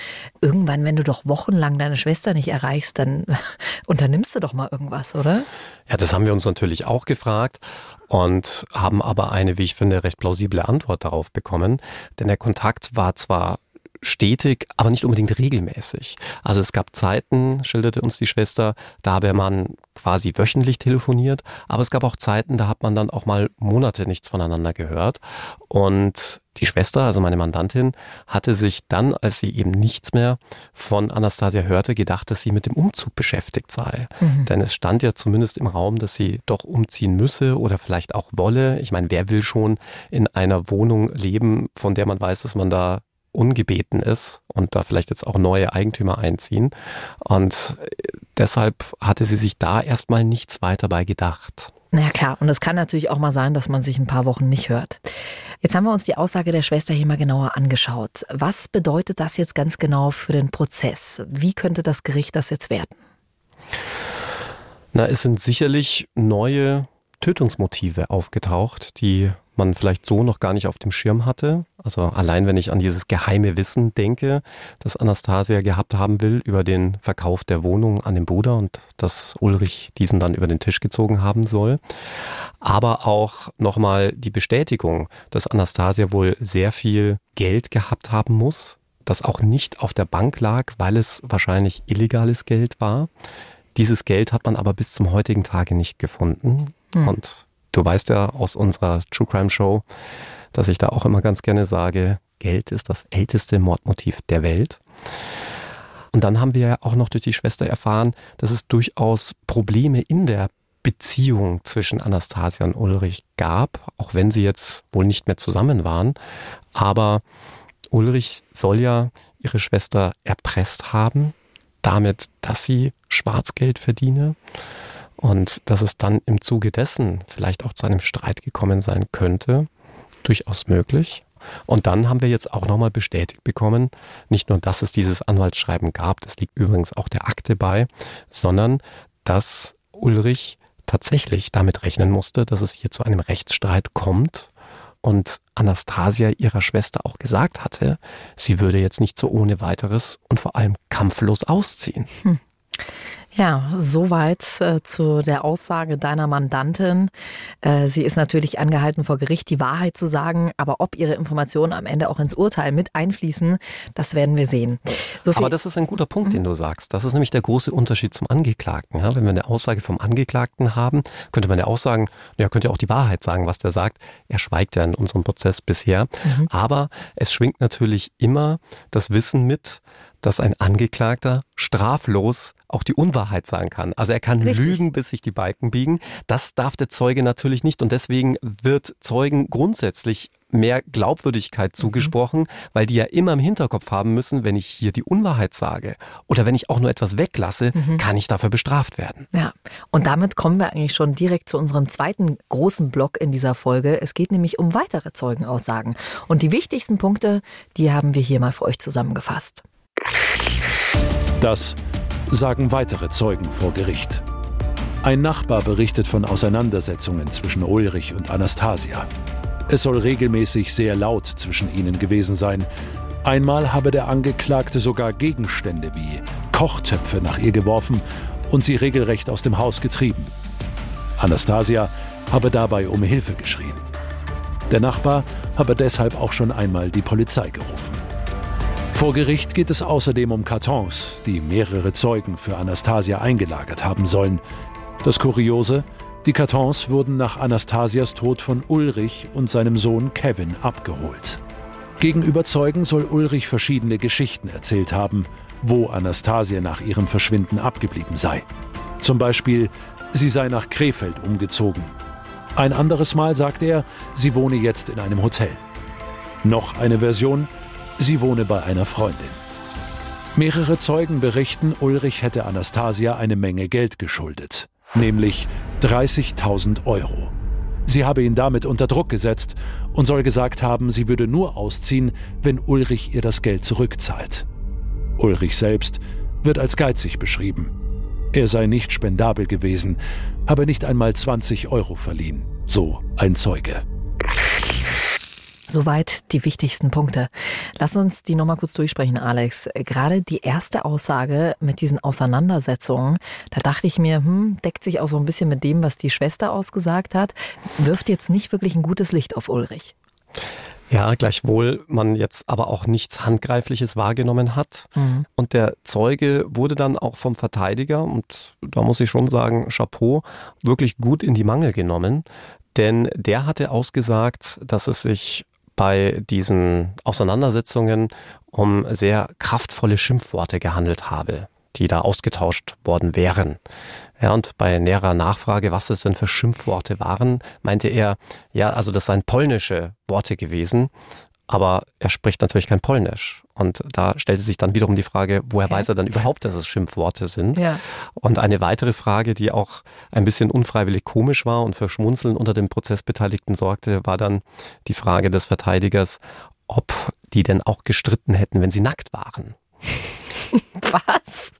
irgendwann, wenn du doch wochenlang deine Schwester nicht erreichst, dann unternimmst du doch mal irgendwas, oder? Ja, das haben wir uns natürlich auch gefragt und haben aber eine, wie ich finde, recht plausible Antwort darauf bekommen. Denn der Kontakt war zwar stetig, aber nicht unbedingt regelmäßig. Also es gab Zeiten, schilderte uns die Schwester, da habe man quasi wöchentlich telefoniert, aber es gab auch Zeiten, da hat man dann auch mal Monate nichts voneinander gehört. Und die Schwester, also meine Mandantin, hatte sich dann, als sie eben nichts mehr von Anastasia hörte, gedacht, dass sie mit dem Umzug beschäftigt sei. Mhm. Denn es stand ja zumindest im Raum, dass sie doch umziehen müsse oder vielleicht auch wolle. Ich meine, wer will schon in einer Wohnung leben, von der man weiß, dass man da ungebeten ist und da vielleicht jetzt auch neue Eigentümer einziehen. Und deshalb hatte sie sich da erstmal nichts weiter bei gedacht. Na ja, klar, und es kann natürlich auch mal sein, dass man sich ein paar Wochen nicht hört. Jetzt haben wir uns die Aussage der Schwester hier mal genauer angeschaut. Was bedeutet das jetzt ganz genau für den Prozess? Wie könnte das Gericht das jetzt werten? Na, es sind sicherlich neue Tötungsmotive aufgetaucht, die man vielleicht so noch gar nicht auf dem Schirm hatte. Also allein wenn ich an dieses geheime Wissen denke, das Anastasia gehabt haben will über den Verkauf der Wohnung an den Bruder und dass Ulrich diesen dann über den Tisch gezogen haben soll. Aber auch nochmal die Bestätigung, dass Anastasia wohl sehr viel Geld gehabt haben muss, das auch nicht auf der Bank lag, weil es wahrscheinlich illegales Geld war. Dieses Geld hat man aber bis zum heutigen Tage nicht gefunden. Mhm. Und Du weißt ja aus unserer True Crime Show, dass ich da auch immer ganz gerne sage, Geld ist das älteste Mordmotiv der Welt. Und dann haben wir ja auch noch durch die Schwester erfahren, dass es durchaus Probleme in der Beziehung zwischen Anastasia und Ulrich gab, auch wenn sie jetzt wohl nicht mehr zusammen waren. Aber Ulrich soll ja ihre Schwester erpresst haben, damit, dass sie Schwarzgeld verdiene. Und dass es dann im Zuge dessen vielleicht auch zu einem Streit gekommen sein könnte, durchaus möglich. Und dann haben wir jetzt auch nochmal bestätigt bekommen, nicht nur, dass es dieses Anwaltsschreiben gab, das liegt übrigens auch der Akte bei, sondern dass Ulrich tatsächlich damit rechnen musste, dass es hier zu einem Rechtsstreit kommt und Anastasia ihrer Schwester auch gesagt hatte, sie würde jetzt nicht so ohne weiteres und vor allem kampflos ausziehen. Hm. Ja, soweit äh, zu der Aussage deiner Mandantin. Äh, sie ist natürlich angehalten vor Gericht, die Wahrheit zu sagen, aber ob ihre Informationen am Ende auch ins Urteil mit einfließen, das werden wir sehen. So aber das ist ein guter Punkt, den du sagst. Das ist nämlich der große Unterschied zum Angeklagten. Ja, wenn wir eine Aussage vom Angeklagten haben, könnte man ja auch sagen, ja, könnte ja auch die Wahrheit sagen, was der sagt. Er schweigt ja in unserem Prozess bisher. Mhm. Aber es schwingt natürlich immer das Wissen mit, dass ein Angeklagter straflos auch die Unwahrheit sagen kann. Also er kann Richtig. lügen, bis sich die Balken biegen. Das darf der Zeuge natürlich nicht und deswegen wird Zeugen grundsätzlich mehr Glaubwürdigkeit mhm. zugesprochen, mhm. weil die ja immer im Hinterkopf haben müssen, wenn ich hier die Unwahrheit sage oder wenn ich auch nur etwas weglasse, mhm. kann ich dafür bestraft werden. Ja, und damit kommen wir eigentlich schon direkt zu unserem zweiten großen Block in dieser Folge. Es geht nämlich um weitere Zeugenaussagen. Und die wichtigsten Punkte, die haben wir hier mal für euch zusammengefasst. Das sagen weitere Zeugen vor Gericht. Ein Nachbar berichtet von Auseinandersetzungen zwischen Ulrich und Anastasia. Es soll regelmäßig sehr laut zwischen ihnen gewesen sein. Einmal habe der Angeklagte sogar Gegenstände wie Kochtöpfe nach ihr geworfen und sie regelrecht aus dem Haus getrieben. Anastasia habe dabei um Hilfe geschrien. Der Nachbar habe deshalb auch schon einmal die Polizei gerufen. Vor Gericht geht es außerdem um Kartons, die mehrere Zeugen für Anastasia eingelagert haben sollen. Das Kuriose, die Kartons wurden nach Anastasias Tod von Ulrich und seinem Sohn Kevin abgeholt. Gegenüber Zeugen soll Ulrich verschiedene Geschichten erzählt haben, wo Anastasia nach ihrem Verschwinden abgeblieben sei. Zum Beispiel, sie sei nach Krefeld umgezogen. Ein anderes Mal sagte er, sie wohne jetzt in einem Hotel. Noch eine Version, Sie wohne bei einer Freundin. Mehrere Zeugen berichten, Ulrich hätte Anastasia eine Menge Geld geschuldet, nämlich 30.000 Euro. Sie habe ihn damit unter Druck gesetzt und soll gesagt haben, sie würde nur ausziehen, wenn Ulrich ihr das Geld zurückzahlt. Ulrich selbst wird als geizig beschrieben. Er sei nicht spendabel gewesen, habe nicht einmal 20 Euro verliehen. So ein Zeuge. Soweit die wichtigsten Punkte. Lass uns die nochmal kurz durchsprechen, Alex. Gerade die erste Aussage mit diesen Auseinandersetzungen, da dachte ich mir, hm, deckt sich auch so ein bisschen mit dem, was die Schwester ausgesagt hat, wirft jetzt nicht wirklich ein gutes Licht auf Ulrich. Ja, gleichwohl man jetzt aber auch nichts Handgreifliches wahrgenommen hat. Mhm. Und der Zeuge wurde dann auch vom Verteidiger, und da muss ich schon sagen, Chapeau, wirklich gut in die Mangel genommen. Denn der hatte ausgesagt, dass es sich bei diesen Auseinandersetzungen um sehr kraftvolle Schimpfworte gehandelt habe, die da ausgetauscht worden wären. Ja, und bei näherer Nachfrage, was es denn für Schimpfworte waren, meinte er, ja, also das seien polnische Worte gewesen, aber er spricht natürlich kein Polnisch. Und da stellte sich dann wiederum die Frage, woher okay. weiß er dann überhaupt, dass es Schimpfworte sind? Ja. Und eine weitere Frage, die auch ein bisschen unfreiwillig komisch war und für Schmunzeln unter den Prozessbeteiligten sorgte, war dann die Frage des Verteidigers, ob die denn auch gestritten hätten, wenn sie nackt waren. Was?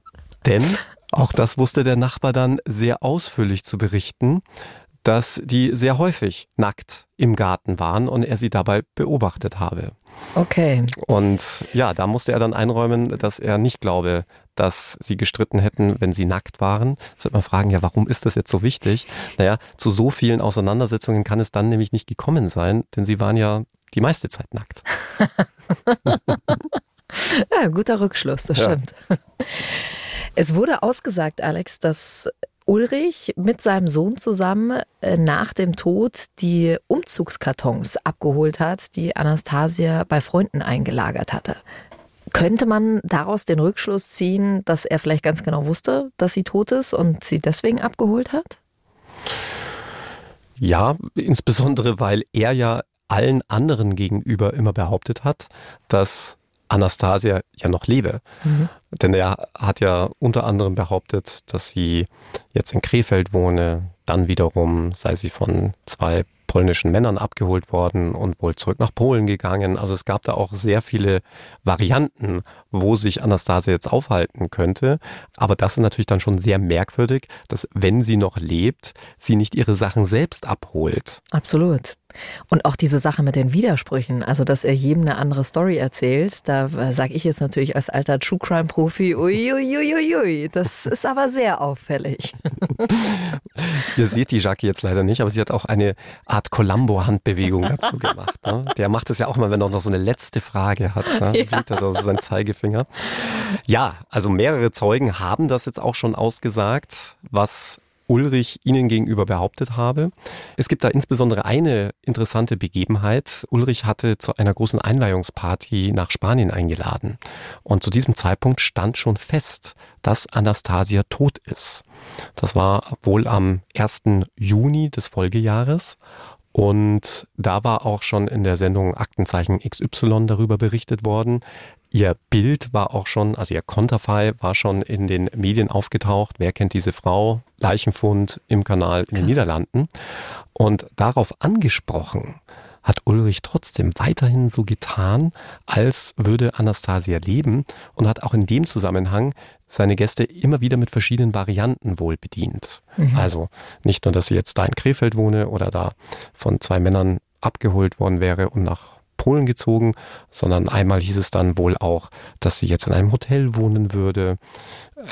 Denn auch das wusste der Nachbar dann sehr ausführlich zu berichten dass die sehr häufig nackt im Garten waren und er sie dabei beobachtet habe. Okay. Und ja, da musste er dann einräumen, dass er nicht glaube, dass sie gestritten hätten, wenn sie nackt waren. Jetzt wird man fragen, ja, warum ist das jetzt so wichtig? Naja, zu so vielen Auseinandersetzungen kann es dann nämlich nicht gekommen sein, denn sie waren ja die meiste Zeit nackt. ja, guter Rückschluss, das ja. stimmt. Es wurde ausgesagt, Alex, dass Ulrich mit seinem Sohn zusammen äh, nach dem Tod die Umzugskartons abgeholt hat, die Anastasia bei Freunden eingelagert hatte. Könnte man daraus den Rückschluss ziehen, dass er vielleicht ganz genau wusste, dass sie tot ist und sie deswegen abgeholt hat? Ja, insbesondere weil er ja allen anderen gegenüber immer behauptet hat, dass Anastasia ja noch lebe. Mhm. Denn er hat ja unter anderem behauptet, dass sie jetzt in Krefeld wohne, dann wiederum sei sie von zwei polnischen Männern abgeholt worden und wohl zurück nach Polen gegangen. Also es gab da auch sehr viele Varianten, wo sich Anastasia jetzt aufhalten könnte. Aber das ist natürlich dann schon sehr merkwürdig, dass wenn sie noch lebt, sie nicht ihre Sachen selbst abholt. Absolut. Und auch diese Sache mit den Widersprüchen, also dass er jedem eine andere Story erzählt, da sage ich jetzt natürlich als alter True Crime Profi, uiuiuiui, das ist aber sehr auffällig. Ihr seht die Jackie jetzt leider nicht, aber sie hat auch eine Art Columbo-Handbewegung dazu gemacht. Ne? Der macht es ja auch mal, wenn er noch so eine letzte Frage hat. Ne? Ja. Also sein Zeigefinger. Ja, also mehrere Zeugen haben das jetzt auch schon ausgesagt, was Ulrich ihnen gegenüber behauptet habe. Es gibt da insbesondere eine interessante Begebenheit. Ulrich hatte zu einer großen Einweihungsparty nach Spanien eingeladen. Und zu diesem Zeitpunkt stand schon fest, dass Anastasia tot ist. Das war wohl am 1. Juni des Folgejahres. Und da war auch schon in der Sendung Aktenzeichen XY darüber berichtet worden. Ihr Bild war auch schon, also ihr Konterfei war schon in den Medien aufgetaucht. Wer kennt diese Frau? Leichenfund im Kanal in den Niederlanden. Und darauf angesprochen hat Ulrich trotzdem weiterhin so getan, als würde Anastasia leben und hat auch in dem Zusammenhang seine Gäste immer wieder mit verschiedenen Varianten wohl bedient. Mhm. Also nicht nur, dass sie jetzt da in Krefeld wohne oder da von zwei Männern abgeholt worden wäre und nach Polen gezogen, sondern einmal hieß es dann wohl auch, dass sie jetzt in einem Hotel wohnen würde.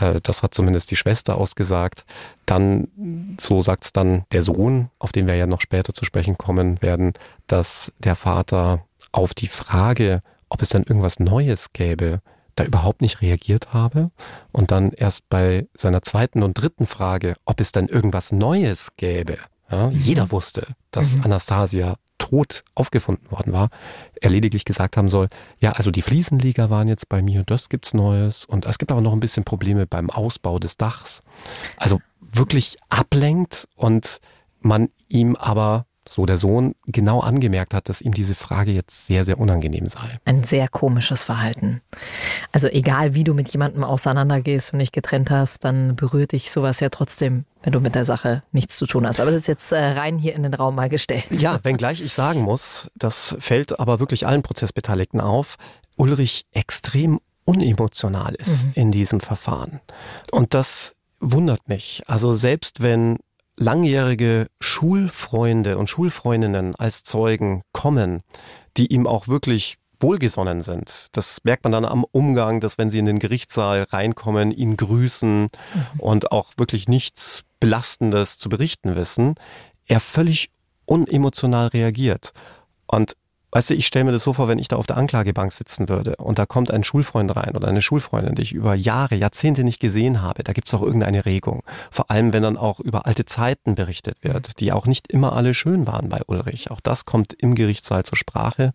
Äh, das hat zumindest die Schwester ausgesagt. Dann, so sagt es dann der Sohn, auf den wir ja noch später zu sprechen kommen werden, dass der Vater auf die Frage, ob es dann irgendwas Neues gäbe, da überhaupt nicht reagiert habe und dann erst bei seiner zweiten und dritten Frage, ob es dann irgendwas Neues gäbe. Ja, jeder wusste, dass mhm. Anastasia tot aufgefunden worden war, er lediglich gesagt haben soll, ja, also die Fliesenleger waren jetzt bei mir das gibt's Neues und es gibt aber noch ein bisschen Probleme beim Ausbau des Dachs. Also wirklich ablenkt und man ihm aber so der Sohn, genau angemerkt hat, dass ihm diese Frage jetzt sehr, sehr unangenehm sei. Ein sehr komisches Verhalten. Also egal, wie du mit jemandem auseinandergehst und dich getrennt hast, dann berührt dich sowas ja trotzdem, wenn du mit der Sache nichts zu tun hast. Aber das ist jetzt äh, rein hier in den Raum mal gestellt. Ja, wenngleich ich sagen muss, das fällt aber wirklich allen Prozessbeteiligten auf, Ulrich extrem unemotional ist mhm. in diesem Verfahren. Und das wundert mich. Also selbst wenn langjährige Schulfreunde und Schulfreundinnen als Zeugen kommen, die ihm auch wirklich wohlgesonnen sind. Das merkt man dann am Umgang, dass wenn sie in den Gerichtssaal reinkommen, ihn grüßen mhm. und auch wirklich nichts Belastendes zu berichten wissen, er völlig unemotional reagiert. Und Weißt du, ich stelle mir das so vor, wenn ich da auf der Anklagebank sitzen würde und da kommt ein Schulfreund rein oder eine Schulfreundin, die ich über Jahre, Jahrzehnte nicht gesehen habe, da gibt es auch irgendeine Regung. Vor allem, wenn dann auch über alte Zeiten berichtet wird, die auch nicht immer alle schön waren bei Ulrich. Auch das kommt im Gerichtssaal zur Sprache.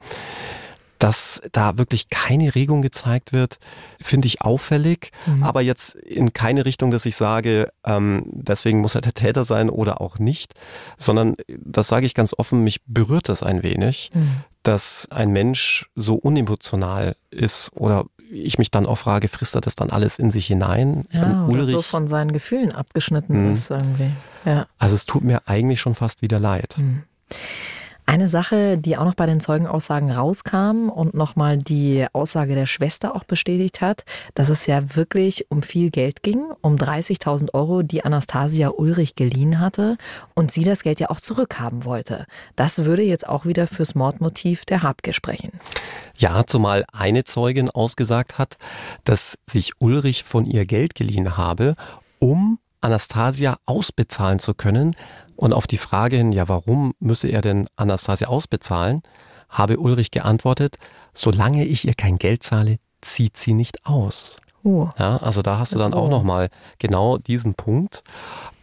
Dass da wirklich keine Regung gezeigt wird, finde ich auffällig, mhm. aber jetzt in keine Richtung, dass ich sage, ähm, deswegen muss er der Täter sein oder auch nicht, sondern das sage ich ganz offen, mich berührt das ein wenig, mhm dass ein Mensch so unemotional ist oder ich mich dann auch frage, frisst er das dann alles in sich hinein? Ja, oder Ulrich, so von seinen Gefühlen abgeschnitten mh. ist irgendwie. Ja. Also es tut mir eigentlich schon fast wieder leid. Mhm. Eine Sache, die auch noch bei den Zeugenaussagen rauskam und nochmal die Aussage der Schwester auch bestätigt hat, dass es ja wirklich um viel Geld ging, um 30.000 Euro, die Anastasia Ulrich geliehen hatte und sie das Geld ja auch zurückhaben wollte. Das würde jetzt auch wieder fürs Mordmotiv der Habgier sprechen. Ja, zumal eine Zeugin ausgesagt hat, dass sich Ulrich von ihr Geld geliehen habe, um Anastasia ausbezahlen zu können, und auf die Frage hin, ja, warum müsse er denn Anastasia ausbezahlen, habe Ulrich geantwortet, solange ich ihr kein Geld zahle, zieht sie nicht aus. Uh. Ja, also da hast du dann oh. auch nochmal genau diesen Punkt.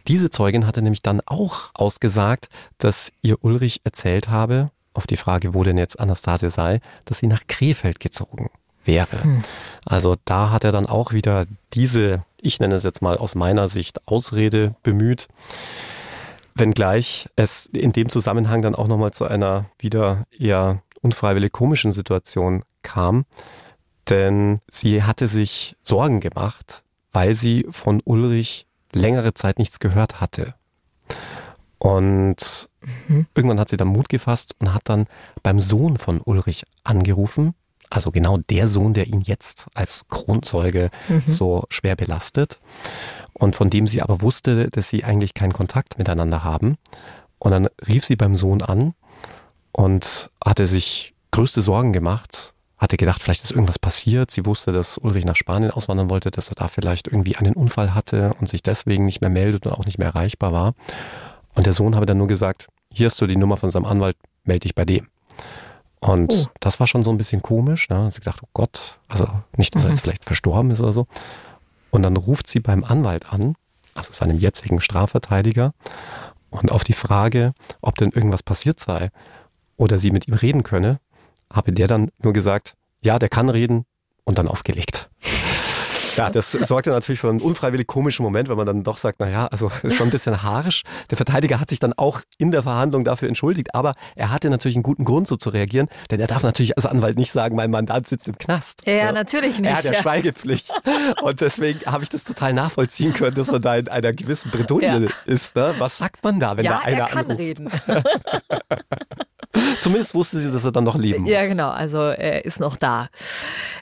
Diese Zeugin hatte nämlich dann auch ausgesagt, dass ihr Ulrich erzählt habe, auf die Frage, wo denn jetzt Anastasia sei, dass sie nach Krefeld gezogen wäre. Hm. Also da hat er dann auch wieder diese, ich nenne es jetzt mal aus meiner Sicht, Ausrede bemüht. Wenngleich es in dem Zusammenhang dann auch nochmal zu einer wieder eher unfreiwillig komischen Situation kam. Denn sie hatte sich Sorgen gemacht, weil sie von Ulrich längere Zeit nichts gehört hatte. Und mhm. irgendwann hat sie dann Mut gefasst und hat dann beim Sohn von Ulrich angerufen. Also genau der Sohn, der ihn jetzt als Kronzeuge mhm. so schwer belastet und von dem sie aber wusste, dass sie eigentlich keinen Kontakt miteinander haben. Und dann rief sie beim Sohn an und hatte sich größte Sorgen gemacht, hatte gedacht, vielleicht ist irgendwas passiert. Sie wusste, dass Ulrich nach Spanien auswandern wollte, dass er da vielleicht irgendwie einen Unfall hatte und sich deswegen nicht mehr meldet und auch nicht mehr erreichbar war. Und der Sohn habe dann nur gesagt, hier hast du die Nummer von seinem Anwalt, melde dich bei dem. Und oh. das war schon so ein bisschen komisch. Ne? Sie gesagt, oh Gott, also nicht, dass er jetzt mhm. vielleicht verstorben ist oder so. Und dann ruft sie beim Anwalt an, also seinem jetzigen Strafverteidiger, und auf die Frage, ob denn irgendwas passiert sei oder sie mit ihm reden könne, habe der dann nur gesagt, ja, der kann reden und dann aufgelegt. Ja, das sorgte natürlich für einen unfreiwillig komischen Moment, wenn man dann doch sagt, naja, also schon ein bisschen harsch. Der Verteidiger hat sich dann auch in der Verhandlung dafür entschuldigt, aber er hatte natürlich einen guten Grund, so zu reagieren, denn er darf natürlich als Anwalt nicht sagen, mein Mandant sitzt im Knast. Ja, ja. natürlich nicht. Er hat ja, ja. Schweigepflicht. Und deswegen habe ich das total nachvollziehen können, dass man da in einer gewissen Bredouille ja. ist. Ne? Was sagt man da, wenn ja, da einer er kann anruft? reden. Zumindest wusste sie, dass er dann noch leben muss. Ja, genau. Also er ist noch da.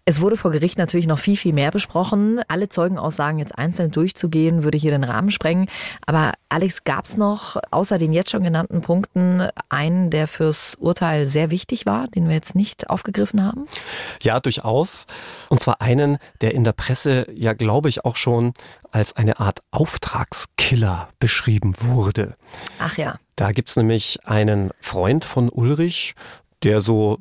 Es wurde vor Gericht natürlich noch viel, viel mehr besprochen. Alle Zeugenaussagen jetzt einzeln durchzugehen, würde hier den Rahmen sprengen. Aber Alex, gab es noch außer den jetzt schon genannten Punkten einen, der fürs Urteil sehr wichtig war, den wir jetzt nicht aufgegriffen haben? Ja, durchaus. Und zwar einen, der in der Presse ja, glaube ich, auch schon als eine Art Auftragskiller beschrieben wurde. Ach ja. Da gibt's nämlich einen Freund von Ulrich, der so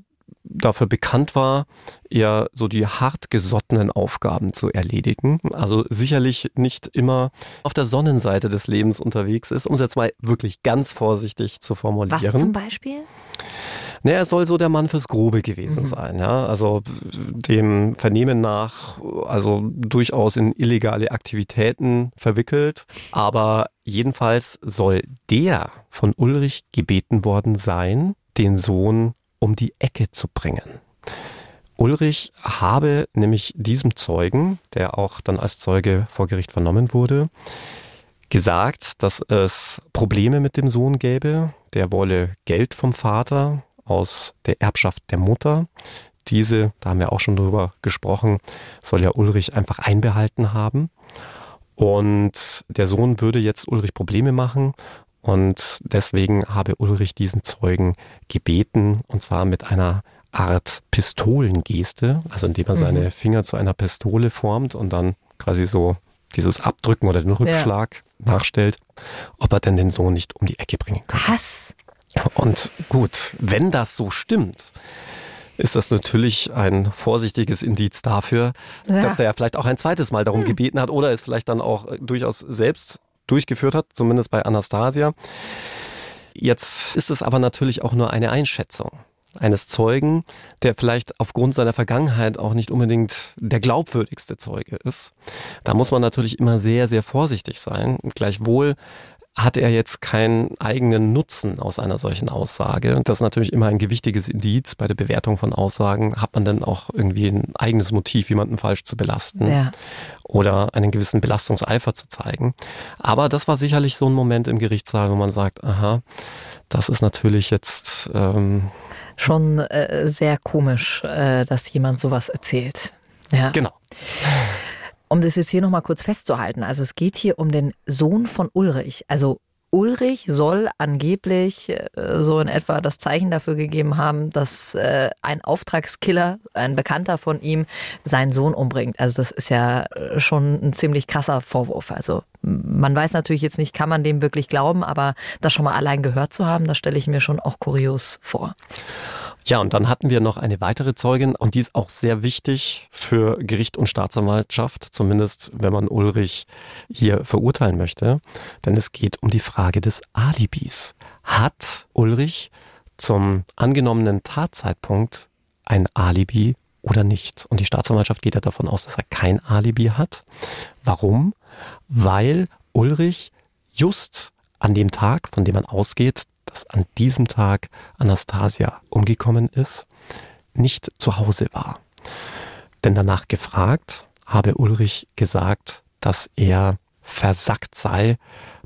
dafür bekannt war, eher so die hartgesottenen Aufgaben zu erledigen. Also sicherlich nicht immer auf der Sonnenseite des Lebens unterwegs ist, um es jetzt mal wirklich ganz vorsichtig zu formulieren. Was zum Beispiel? Ne, er soll so der Mann fürs Grobe gewesen mhm. sein, ja. Also dem Vernehmen nach, also durchaus in illegale Aktivitäten verwickelt. Aber jedenfalls soll der von Ulrich gebeten worden sein, den Sohn um die Ecke zu bringen. Ulrich habe nämlich diesem Zeugen, der auch dann als Zeuge vor Gericht vernommen wurde, gesagt, dass es Probleme mit dem Sohn gäbe. Der wolle Geld vom Vater aus der Erbschaft der Mutter. Diese, da haben wir auch schon drüber gesprochen, soll ja Ulrich einfach einbehalten haben. Und der Sohn würde jetzt Ulrich Probleme machen. Und deswegen habe Ulrich diesen Zeugen gebeten, und zwar mit einer Art Pistolengeste, also indem er mhm. seine Finger zu einer Pistole formt und dann quasi so dieses Abdrücken oder den Rückschlag ja. nachstellt, ob er denn den Sohn nicht um die Ecke bringen kann. Was? Und gut, wenn das so stimmt, ist das natürlich ein vorsichtiges Indiz dafür, ja. dass er vielleicht auch ein zweites Mal darum hm. gebeten hat oder es vielleicht dann auch durchaus selbst durchgeführt hat, zumindest bei Anastasia. Jetzt ist es aber natürlich auch nur eine Einschätzung eines Zeugen, der vielleicht aufgrund seiner Vergangenheit auch nicht unbedingt der glaubwürdigste Zeuge ist. Da muss man natürlich immer sehr, sehr vorsichtig sein. Gleichwohl hat er jetzt keinen eigenen Nutzen aus einer solchen Aussage. Und das ist natürlich immer ein gewichtiges Indiz bei der Bewertung von Aussagen. Hat man denn auch irgendwie ein eigenes Motiv, jemanden falsch zu belasten ja. oder einen gewissen Belastungseifer zu zeigen. Aber das war sicherlich so ein Moment im Gerichtssaal, wo man sagt, aha, das ist natürlich jetzt ähm, schon äh, sehr komisch, äh, dass jemand sowas erzählt. Ja. Genau. Um das jetzt hier nochmal kurz festzuhalten, also es geht hier um den Sohn von Ulrich. Also Ulrich soll angeblich äh, so in etwa das Zeichen dafür gegeben haben, dass äh, ein Auftragskiller, ein Bekannter von ihm, seinen Sohn umbringt. Also das ist ja äh, schon ein ziemlich krasser Vorwurf. Also man weiß natürlich jetzt nicht, kann man dem wirklich glauben, aber das schon mal allein gehört zu haben, das stelle ich mir schon auch kurios vor. Ja, und dann hatten wir noch eine weitere Zeugin und die ist auch sehr wichtig für Gericht und Staatsanwaltschaft, zumindest wenn man Ulrich hier verurteilen möchte. Denn es geht um die Frage des Alibis. Hat Ulrich zum angenommenen Tatzeitpunkt ein Alibi oder nicht? Und die Staatsanwaltschaft geht ja davon aus, dass er kein Alibi hat. Warum? Weil Ulrich just an dem Tag, von dem man ausgeht, dass an diesem Tag Anastasia umgekommen ist, nicht zu Hause war. Denn danach gefragt, habe Ulrich gesagt, dass er versackt sei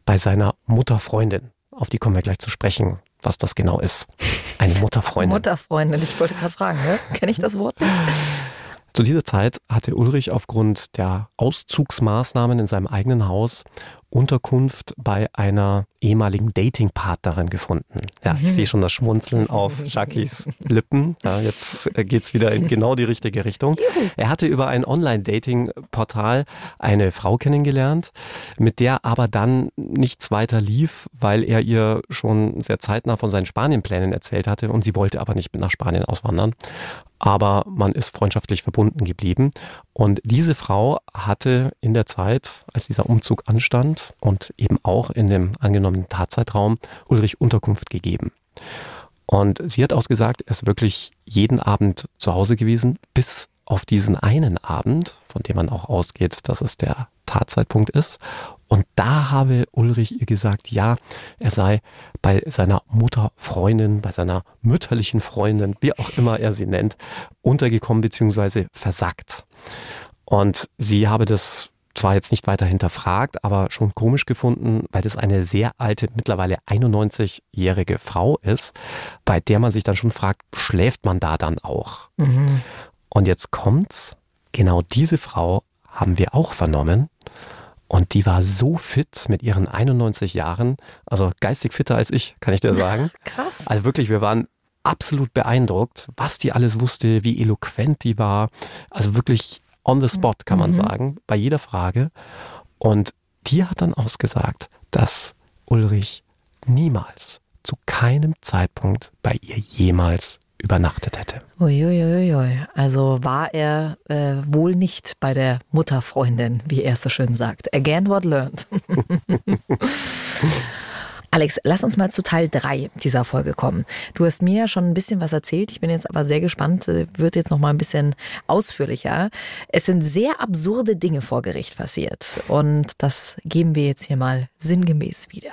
bei seiner Mutterfreundin. Auf die kommen wir gleich zu sprechen, was das genau ist. Eine Mutterfreundin. Mutterfreundin, ich wollte gerade fragen, ne? kenne ich das Wort nicht? Zu dieser Zeit hatte Ulrich aufgrund der Auszugsmaßnahmen in seinem eigenen Haus Unterkunft bei einer ehemaligen Datingpartnerin gefunden. Ja, ich sehe schon das Schmunzeln auf Jackies Lippen. Ja, jetzt geht's wieder in genau die richtige Richtung. Er hatte über ein Online-Dating-Portal eine Frau kennengelernt, mit der aber dann nichts weiter lief, weil er ihr schon sehr zeitnah von seinen Spanienplänen erzählt hatte und sie wollte aber nicht mit nach Spanien auswandern aber man ist freundschaftlich verbunden geblieben. Und diese Frau hatte in der Zeit, als dieser Umzug anstand und eben auch in dem angenommenen Tatzeitraum Ulrich Unterkunft gegeben. Und sie hat ausgesagt, er ist wirklich jeden Abend zu Hause gewesen, bis auf diesen einen Abend, von dem man auch ausgeht, dass es der Tatzeitpunkt ist. Und da habe Ulrich ihr gesagt, ja, er sei bei seiner Mutterfreundin, bei seiner mütterlichen Freundin, wie auch immer er sie nennt, untergekommen bzw. versackt. Und sie habe das zwar jetzt nicht weiter hinterfragt, aber schon komisch gefunden, weil das eine sehr alte, mittlerweile 91-jährige Frau ist, bei der man sich dann schon fragt, schläft man da dann auch? Mhm. Und jetzt kommt's, genau diese Frau haben wir auch vernommen und die war so fit mit ihren 91 Jahren, also geistig fitter als ich, kann ich dir sagen. Krass. Also wirklich, wir waren absolut beeindruckt, was die alles wusste, wie eloquent die war. Also wirklich on the spot, kann man mhm. sagen, bei jeder Frage. Und die hat dann ausgesagt, dass Ulrich niemals, zu keinem Zeitpunkt bei ihr jemals übernachtet hätte. Uiuiui. Also war er äh, wohl nicht bei der Mutterfreundin, wie er so schön sagt. Again what learned. Alex, lass uns mal zu Teil 3 dieser Folge kommen. Du hast mir ja schon ein bisschen was erzählt. Ich bin jetzt aber sehr gespannt, äh, wird jetzt noch mal ein bisschen ausführlicher. Es sind sehr absurde Dinge vor Gericht passiert und das geben wir jetzt hier mal sinngemäß wieder.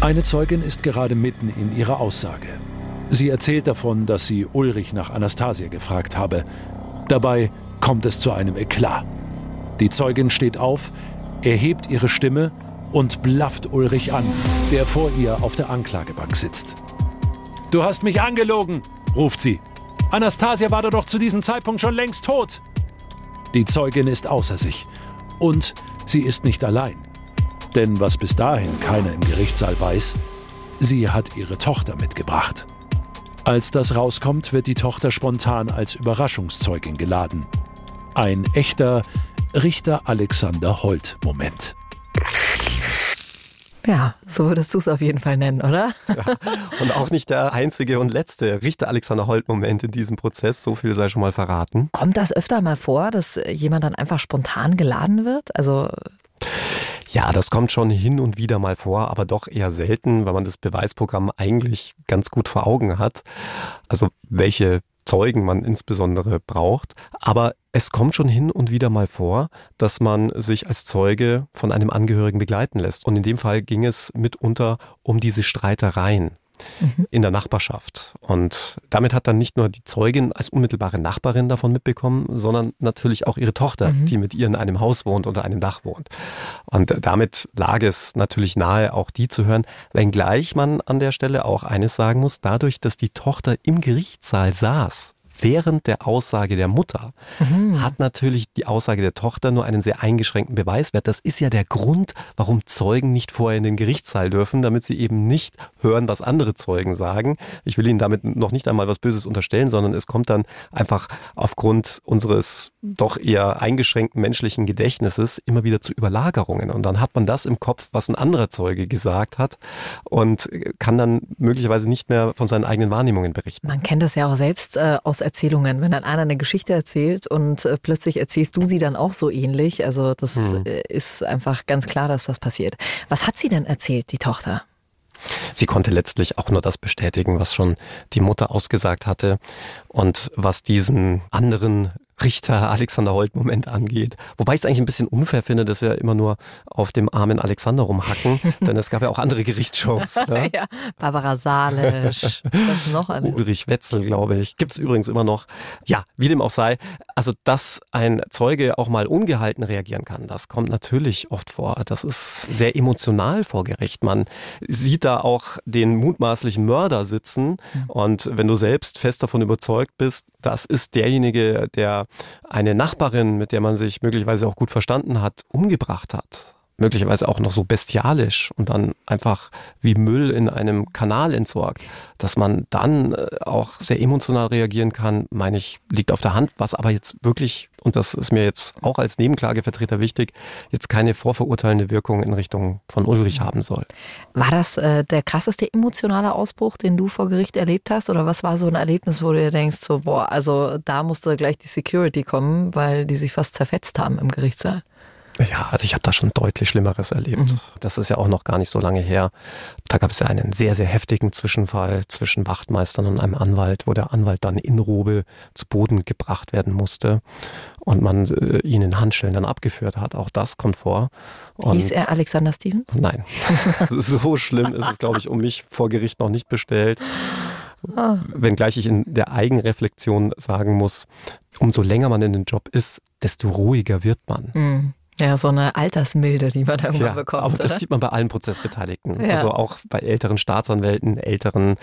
Eine Zeugin ist gerade mitten in ihrer Aussage. Sie erzählt davon, dass sie Ulrich nach Anastasia gefragt habe. Dabei kommt es zu einem Eklat. Die Zeugin steht auf, erhebt ihre Stimme und blafft Ulrich an, der vor ihr auf der Anklagebank sitzt. Du hast mich angelogen, ruft sie. Anastasia war doch zu diesem Zeitpunkt schon längst tot. Die Zeugin ist außer sich. Und sie ist nicht allein. Denn was bis dahin keiner im Gerichtssaal weiß, sie hat ihre Tochter mitgebracht. Als das rauskommt, wird die Tochter spontan als Überraschungszeugin geladen. Ein echter Richter Alexander Holt-Moment. Ja, so würdest du es auf jeden Fall nennen, oder? Ja, und auch nicht der einzige und letzte Richter Alexander Holt-Moment in diesem Prozess, so viel sei schon mal verraten. Kommt das öfter mal vor, dass jemand dann einfach spontan geladen wird? Also ja, das kommt schon hin und wieder mal vor, aber doch eher selten, weil man das Beweisprogramm eigentlich ganz gut vor Augen hat. Also welche Zeugen man insbesondere braucht. Aber es kommt schon hin und wieder mal vor, dass man sich als Zeuge von einem Angehörigen begleiten lässt. Und in dem Fall ging es mitunter um diese Streitereien mhm. in der Nachbarschaft. Und damit hat dann nicht nur die Zeugin als unmittelbare Nachbarin davon mitbekommen, sondern natürlich auch ihre Tochter, mhm. die mit ihr in einem Haus wohnt, unter einem Dach wohnt. Und damit lag es natürlich nahe, auch die zu hören, wenngleich man an der Stelle auch eines sagen muss, dadurch, dass die Tochter im Gerichtssaal saß, während der Aussage der Mutter mhm. hat natürlich die Aussage der Tochter nur einen sehr eingeschränkten Beweiswert. Das ist ja der Grund, warum Zeugen nicht vorher in den Gerichtssaal dürfen, damit sie eben nicht hören, was andere Zeugen sagen. Ich will Ihnen damit noch nicht einmal was Böses unterstellen, sondern es kommt dann einfach aufgrund unseres doch eher eingeschränkten menschlichen Gedächtnisses immer wieder zu Überlagerungen. Und dann hat man das im Kopf, was ein anderer Zeuge gesagt hat und kann dann möglicherweise nicht mehr von seinen eigenen Wahrnehmungen berichten. Man kennt das ja auch selbst äh, aus Erzählungen, wenn dann einer eine Geschichte erzählt und äh, plötzlich erzählst du sie dann auch so ähnlich. Also das mhm. ist einfach ganz klar, dass das passiert. Was hat sie denn erzählt, die Tochter? Sie konnte letztlich auch nur das bestätigen, was schon die Mutter ausgesagt hatte und was diesen anderen Richter Alexander Holt-Moment angeht. Wobei ich es eigentlich ein bisschen unfair finde, dass wir immer nur auf dem armen Alexander rumhacken, denn es gab ja auch andere Gerichtsshows. Ne? ja, Barbara Salisch, das noch alles. Ulrich Wetzel, glaube ich. Gibt es übrigens immer noch. Ja, wie dem auch sei. Also, dass ein Zeuge auch mal ungehalten reagieren kann, das kommt natürlich oft vor. Das ist sehr emotional vor Gericht. Man sieht da auch den mutmaßlichen Mörder sitzen mhm. und wenn du selbst fest davon überzeugt bist, das ist derjenige, der eine Nachbarin, mit der man sich möglicherweise auch gut verstanden hat, umgebracht hat. Möglicherweise auch noch so bestialisch und dann einfach wie Müll in einem Kanal entsorgt, dass man dann äh, auch sehr emotional reagieren kann, meine ich, liegt auf der Hand, was aber jetzt wirklich, und das ist mir jetzt auch als Nebenklagevertreter wichtig, jetzt keine vorverurteilende Wirkung in Richtung von Ulrich haben soll. War das äh, der krasseste emotionale Ausbruch, den du vor Gericht erlebt hast? Oder was war so ein Erlebnis, wo du dir denkst, so, boah, also da musste gleich die Security kommen, weil die sich fast zerfetzt haben im Gerichtssaal? Ja, also ich habe da schon deutlich Schlimmeres erlebt. Mhm. Das ist ja auch noch gar nicht so lange her. Da gab es ja einen sehr, sehr heftigen Zwischenfall zwischen Wachtmeistern und einem Anwalt, wo der Anwalt dann in Robe zu Boden gebracht werden musste und man äh, ihn in Handschellen dann abgeführt hat. Auch das kommt vor. Und Hieß er Alexander Stevens? Nein. so schlimm ist es, glaube ich, um mich vor Gericht noch nicht bestellt. Ah. Wenngleich ich in der Eigenreflexion sagen muss, umso länger man in den Job ist, desto ruhiger wird man. Mhm. Ja, so eine Altersmilde, die man da irgendwann ja, bekommt. Aber das oder? sieht man bei allen Prozessbeteiligten. Ja. Also auch bei älteren Staatsanwälten, älteren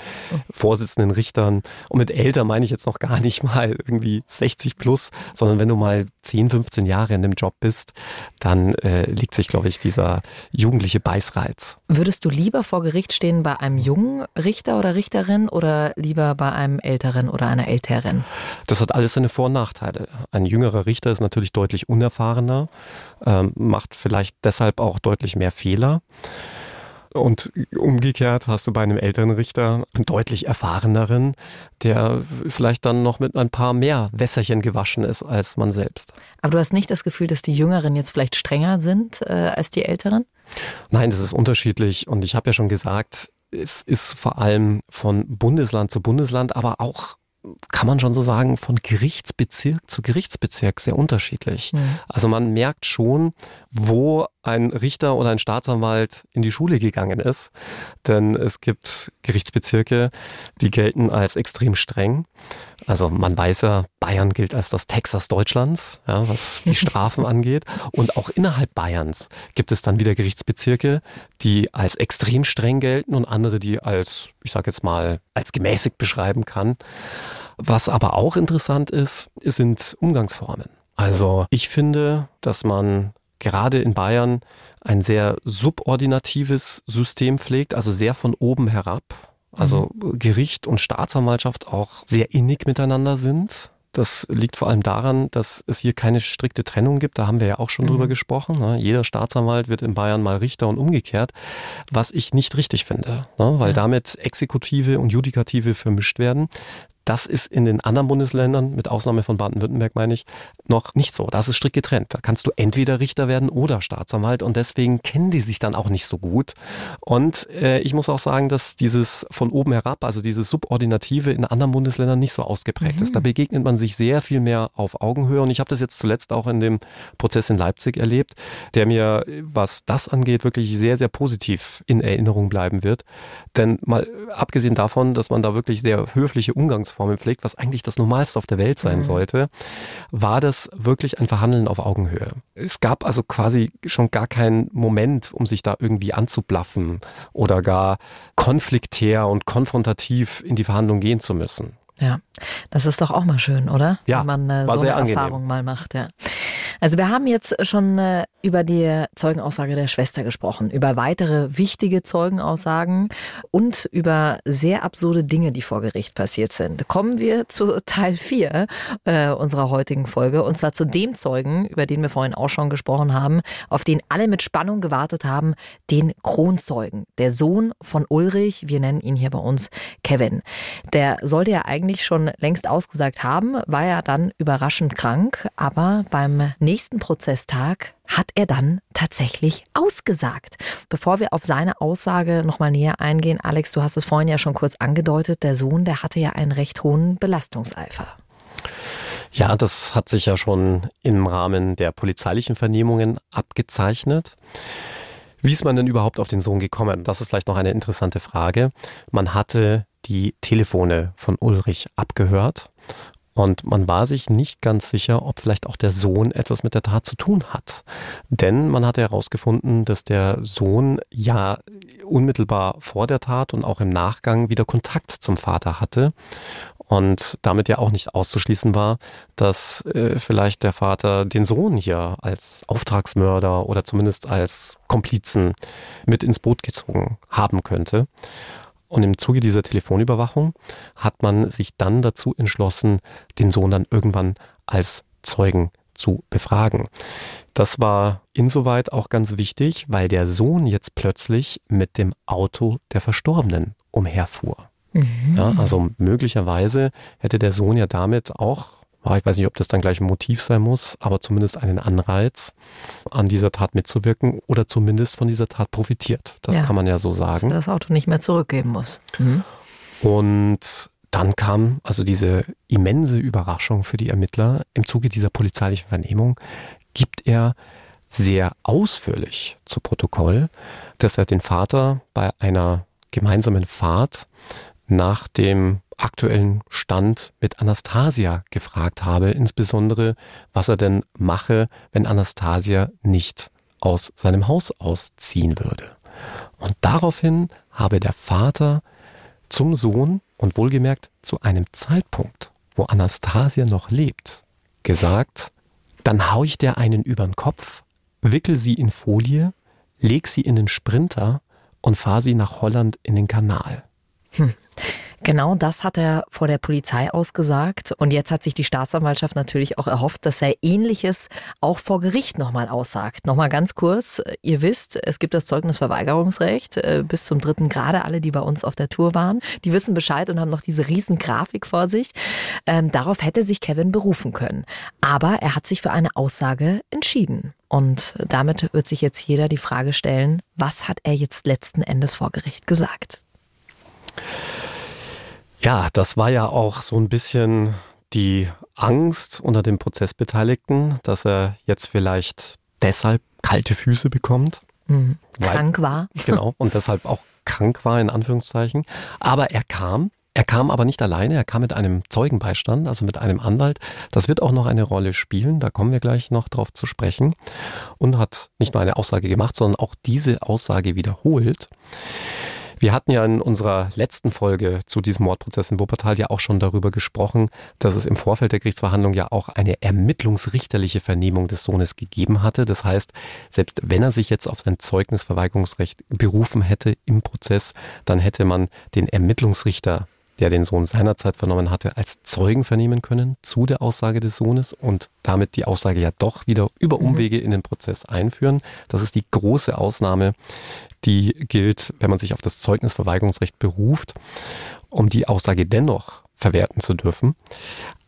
Vorsitzenden Richtern. Und mit älter meine ich jetzt noch gar nicht mal irgendwie 60 plus, sondern wenn du mal 10, 15 Jahre in dem Job bist, dann äh, liegt sich, glaube ich, dieser jugendliche Beißreiz. Würdest du lieber vor Gericht stehen bei einem jungen Richter oder Richterin oder lieber bei einem älteren oder einer älteren? Das hat alles seine Vor- und Nachteile. Ein jüngerer Richter ist natürlich deutlich unerfahrener macht vielleicht deshalb auch deutlich mehr Fehler. Und umgekehrt hast du bei einem älteren Richter einen deutlich erfahreneren, der vielleicht dann noch mit ein paar mehr Wässerchen gewaschen ist als man selbst. Aber du hast nicht das Gefühl, dass die Jüngeren jetzt vielleicht strenger sind äh, als die Älteren? Nein, das ist unterschiedlich. Und ich habe ja schon gesagt, es ist vor allem von Bundesland zu Bundesland, aber auch kann man schon so sagen, von Gerichtsbezirk zu Gerichtsbezirk sehr unterschiedlich. Mhm. Also man merkt schon, wo ein Richter oder ein Staatsanwalt in die Schule gegangen ist. Denn es gibt Gerichtsbezirke, die gelten als extrem streng. Also man weiß ja, Bayern gilt als das Texas Deutschlands, ja, was die Strafen angeht. Und auch innerhalb Bayerns gibt es dann wieder Gerichtsbezirke, die als extrem streng gelten und andere, die als, ich sage jetzt mal, als gemäßigt beschreiben kann. Was aber auch interessant ist, sind Umgangsformen. Also ich finde, dass man gerade in Bayern ein sehr subordinatives System pflegt, also sehr von oben herab. Also mhm. Gericht und Staatsanwaltschaft auch sehr innig miteinander sind. Das liegt vor allem daran, dass es hier keine strikte Trennung gibt. Da haben wir ja auch schon mhm. drüber gesprochen. Ne? Jeder Staatsanwalt wird in Bayern mal Richter und umgekehrt, was ich nicht richtig finde, ne? weil ja. damit Exekutive und Judikative vermischt werden. Das ist in den anderen Bundesländern, mit Ausnahme von Baden-Württemberg meine ich, noch nicht so. Das ist strikt getrennt. Da kannst du entweder Richter werden oder Staatsanwalt und deswegen kennen die sich dann auch nicht so gut. Und äh, ich muss auch sagen, dass dieses von oben herab, also dieses Subordinative in anderen Bundesländern nicht so ausgeprägt mhm. ist. Da begegnet man sich sehr viel mehr auf Augenhöhe und ich habe das jetzt zuletzt auch in dem Prozess in Leipzig erlebt, der mir, was das angeht, wirklich sehr, sehr positiv in Erinnerung bleiben wird. Denn mal abgesehen davon, dass man da wirklich sehr höfliche Umgangs Umgangsformen pflegt, was eigentlich das Normalste auf der Welt sein mhm. sollte, war das wirklich ein Verhandeln auf Augenhöhe. Es gab also quasi schon gar keinen Moment, um sich da irgendwie anzublaffen oder gar konfliktär und konfrontativ in die Verhandlung gehen zu müssen. Ja, das ist doch auch mal schön, oder? Ja, Wenn man äh, so eine angenehm. Erfahrung mal macht, ja. Also wir haben jetzt schon äh, über die Zeugenaussage der Schwester gesprochen, über weitere wichtige Zeugenaussagen und über sehr absurde Dinge, die vor Gericht passiert sind. Kommen wir zu Teil 4 äh, unserer heutigen Folge und zwar zu dem Zeugen, über den wir vorhin auch schon gesprochen haben, auf den alle mit Spannung gewartet haben, den Kronzeugen, der Sohn von Ulrich, wir nennen ihn hier bei uns Kevin. Der sollte ja eigentlich schon längst ausgesagt haben, war ja dann überraschend krank, aber beim nächsten Prozesstag hat er dann tatsächlich ausgesagt. Bevor wir auf seine Aussage nochmal näher eingehen, Alex, du hast es vorhin ja schon kurz angedeutet, der Sohn, der hatte ja einen recht hohen Belastungseifer. Ja, das hat sich ja schon im Rahmen der polizeilichen Vernehmungen abgezeichnet. Wie ist man denn überhaupt auf den Sohn gekommen? Das ist vielleicht noch eine interessante Frage. Man hatte die Telefone von Ulrich abgehört und man war sich nicht ganz sicher, ob vielleicht auch der Sohn etwas mit der Tat zu tun hat. Denn man hatte herausgefunden, dass der Sohn ja unmittelbar vor der Tat und auch im Nachgang wieder Kontakt zum Vater hatte. Und damit ja auch nicht auszuschließen war, dass äh, vielleicht der Vater den Sohn hier als Auftragsmörder oder zumindest als Komplizen mit ins Boot gezogen haben könnte. Und im Zuge dieser Telefonüberwachung hat man sich dann dazu entschlossen, den Sohn dann irgendwann als Zeugen zu befragen. Das war insoweit auch ganz wichtig, weil der Sohn jetzt plötzlich mit dem Auto der Verstorbenen umherfuhr. Mhm. Ja, also möglicherweise hätte der Sohn ja damit auch ich weiß nicht, ob das dann gleich ein Motiv sein muss, aber zumindest einen Anreiz, an dieser Tat mitzuwirken oder zumindest von dieser Tat profitiert. Das ja, kann man ja so sagen. Dass er das Auto nicht mehr zurückgeben muss. Mhm. Und dann kam also diese immense Überraschung für die Ermittler. Im Zuge dieser polizeilichen Vernehmung gibt er sehr ausführlich zu Protokoll, dass er den Vater bei einer gemeinsamen Fahrt nach dem aktuellen Stand mit Anastasia gefragt habe, insbesondere was er denn mache, wenn Anastasia nicht aus seinem Haus ausziehen würde. Und daraufhin habe der Vater zum Sohn und wohlgemerkt zu einem Zeitpunkt, wo Anastasia noch lebt, gesagt, dann hau ich dir einen übern Kopf, wickel sie in Folie, leg sie in den Sprinter und fahr sie nach Holland in den Kanal. Hm. Genau das hat er vor der Polizei ausgesagt. Und jetzt hat sich die Staatsanwaltschaft natürlich auch erhofft, dass er Ähnliches auch vor Gericht nochmal aussagt. Nochmal ganz kurz. Ihr wisst, es gibt das Zeugnisverweigerungsrecht äh, bis zum dritten Grade. Alle, die bei uns auf der Tour waren, die wissen Bescheid und haben noch diese riesen Grafik vor sich. Ähm, darauf hätte sich Kevin berufen können. Aber er hat sich für eine Aussage entschieden. Und damit wird sich jetzt jeder die Frage stellen, was hat er jetzt letzten Endes vor Gericht gesagt? Ja, das war ja auch so ein bisschen die Angst unter den Prozessbeteiligten, dass er jetzt vielleicht deshalb kalte Füße bekommt. Mhm. Krank war. Genau, und deshalb auch krank war, in Anführungszeichen. Aber er kam. Er kam aber nicht alleine, er kam mit einem Zeugenbeistand, also mit einem Anwalt. Das wird auch noch eine Rolle spielen, da kommen wir gleich noch drauf zu sprechen. Und hat nicht nur eine Aussage gemacht, sondern auch diese Aussage wiederholt. Wir hatten ja in unserer letzten Folge zu diesem Mordprozess in Wuppertal ja auch schon darüber gesprochen, dass es im Vorfeld der Gerichtsverhandlung ja auch eine ermittlungsrichterliche Vernehmung des Sohnes gegeben hatte. Das heißt, selbst wenn er sich jetzt auf sein Zeugnisverweigerungsrecht berufen hätte im Prozess, dann hätte man den Ermittlungsrichter der den Sohn seinerzeit vernommen hatte, als Zeugen vernehmen können zu der Aussage des Sohnes und damit die Aussage ja doch wieder über mhm. Umwege in den Prozess einführen. Das ist die große Ausnahme, die gilt, wenn man sich auf das Zeugnisverweigerungsrecht beruft, um die Aussage dennoch verwerten zu dürfen.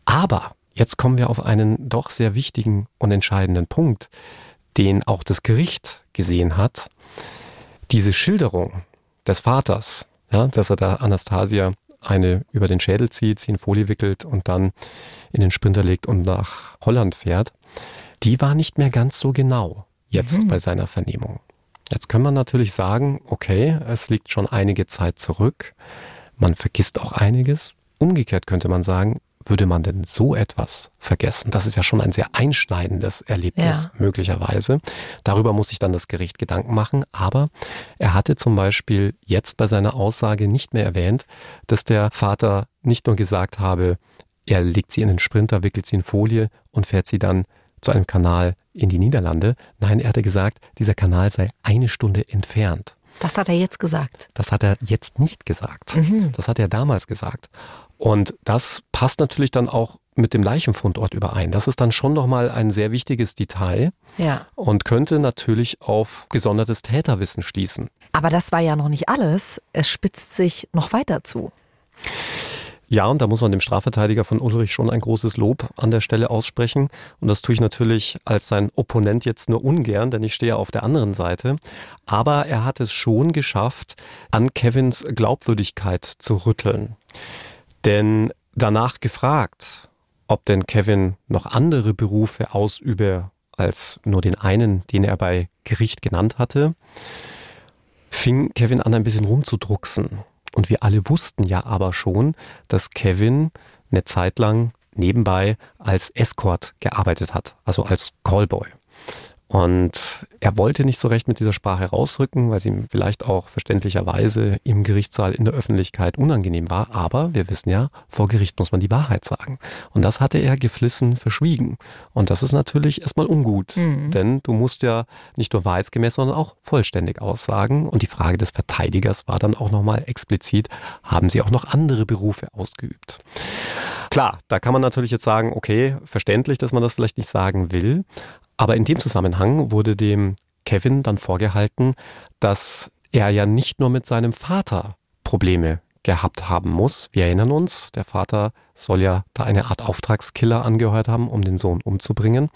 Aber jetzt kommen wir auf einen doch sehr wichtigen und entscheidenden Punkt, den auch das Gericht gesehen hat. Diese Schilderung des Vaters, ja, dass er da Anastasia eine über den Schädel zieht, sie in Folie wickelt und dann in den Sprinter legt und nach Holland fährt, die war nicht mehr ganz so genau jetzt mhm. bei seiner Vernehmung. Jetzt kann man natürlich sagen, okay, es liegt schon einige Zeit zurück, man vergisst auch einiges. Umgekehrt könnte man sagen, würde man denn so etwas vergessen? Das ist ja schon ein sehr einschneidendes Erlebnis, ja. möglicherweise. Darüber muss sich dann das Gericht Gedanken machen. Aber er hatte zum Beispiel jetzt bei seiner Aussage nicht mehr erwähnt, dass der Vater nicht nur gesagt habe, er legt sie in den Sprinter, wickelt sie in Folie und fährt sie dann zu einem Kanal in die Niederlande. Nein, er hatte gesagt, dieser Kanal sei eine Stunde entfernt. Das hat er jetzt gesagt. Das hat er jetzt nicht gesagt. Mhm. Das hat er damals gesagt. Und das passt natürlich dann auch mit dem Leichenfundort überein. Das ist dann schon nochmal ein sehr wichtiges Detail ja. und könnte natürlich auf gesondertes Täterwissen schließen. Aber das war ja noch nicht alles. Es spitzt sich noch weiter zu. Ja, und da muss man dem Strafverteidiger von Ulrich schon ein großes Lob an der Stelle aussprechen. Und das tue ich natürlich als sein Opponent jetzt nur ungern, denn ich stehe auf der anderen Seite. Aber er hat es schon geschafft, an Kevins Glaubwürdigkeit zu rütteln. Denn danach gefragt, ob denn Kevin noch andere Berufe ausübe als nur den einen, den er bei Gericht genannt hatte, fing Kevin an, ein bisschen rumzudrucksen. Und wir alle wussten ja aber schon, dass Kevin eine Zeit lang nebenbei als Escort gearbeitet hat, also als Callboy. Und er wollte nicht so recht mit dieser Sprache rausrücken, weil sie ihm vielleicht auch verständlicherweise im Gerichtssaal in der Öffentlichkeit unangenehm war. Aber wir wissen ja, vor Gericht muss man die Wahrheit sagen. Und das hatte er geflissen verschwiegen. Und das ist natürlich erstmal ungut. Mhm. Denn du musst ja nicht nur wahrheitsgemäß, sondern auch vollständig aussagen. Und die Frage des Verteidigers war dann auch nochmal explizit, haben sie auch noch andere Berufe ausgeübt? Klar, da kann man natürlich jetzt sagen, okay, verständlich, dass man das vielleicht nicht sagen will. Aber in dem Zusammenhang wurde dem Kevin dann vorgehalten, dass er ja nicht nur mit seinem Vater Probleme gehabt haben muss. Wir erinnern uns, der Vater soll ja da eine Art Auftragskiller angehört haben, um den Sohn umzubringen.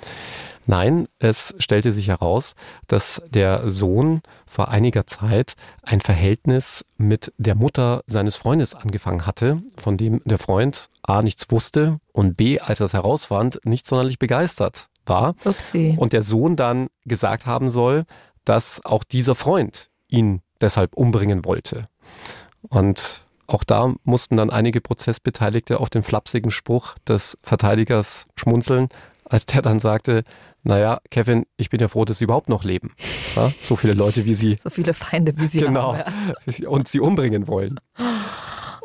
Nein, es stellte sich heraus, dass der Sohn vor einiger Zeit ein Verhältnis mit der Mutter seines Freundes angefangen hatte, von dem der Freund A nichts wusste und B, als er es herausfand, nicht sonderlich begeistert war. Upsi. Und der Sohn dann gesagt haben soll, dass auch dieser Freund ihn deshalb umbringen wollte. Und auch da mussten dann einige Prozessbeteiligte auf den flapsigen Spruch des Verteidigers schmunzeln, als der dann sagte, naja, Kevin, ich bin ja froh, dass Sie überhaupt noch leben. Ja, so viele Leute wie Sie. So viele Feinde wie Sie genau, haben. Ja. Und Sie umbringen wollen.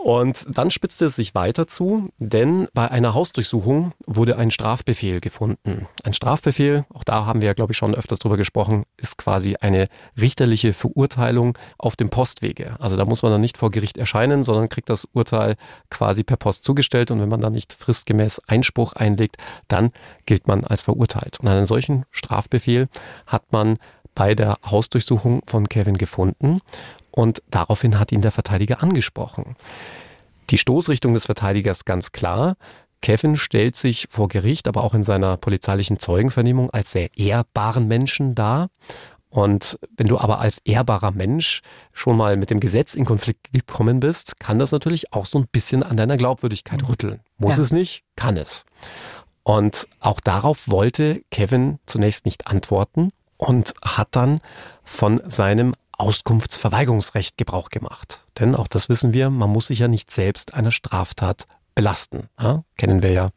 Und dann spitzte es sich weiter zu, denn bei einer Hausdurchsuchung wurde ein Strafbefehl gefunden. Ein Strafbefehl, auch da haben wir ja, glaube ich, schon öfters drüber gesprochen, ist quasi eine richterliche Verurteilung auf dem Postwege. Also da muss man dann nicht vor Gericht erscheinen, sondern kriegt das Urteil quasi per Post zugestellt und wenn man dann nicht fristgemäß Einspruch einlegt, dann gilt man als verurteilt. Und einen solchen Strafbefehl hat man bei der Hausdurchsuchung von Kevin gefunden und daraufhin hat ihn der Verteidiger angesprochen. Die Stoßrichtung des Verteidigers ganz klar. Kevin stellt sich vor Gericht, aber auch in seiner polizeilichen Zeugenvernehmung als sehr ehrbaren Menschen dar. Und wenn du aber als ehrbarer Mensch schon mal mit dem Gesetz in Konflikt gekommen bist, kann das natürlich auch so ein bisschen an deiner Glaubwürdigkeit rütteln. Muss ja. es nicht, kann es. Und auch darauf wollte Kevin zunächst nicht antworten und hat dann von seinem Auskunftsverweigerungsrecht Gebrauch gemacht. Denn auch das wissen wir, man muss sich ja nicht selbst einer Straftat belasten. Ja? Kennen wir ja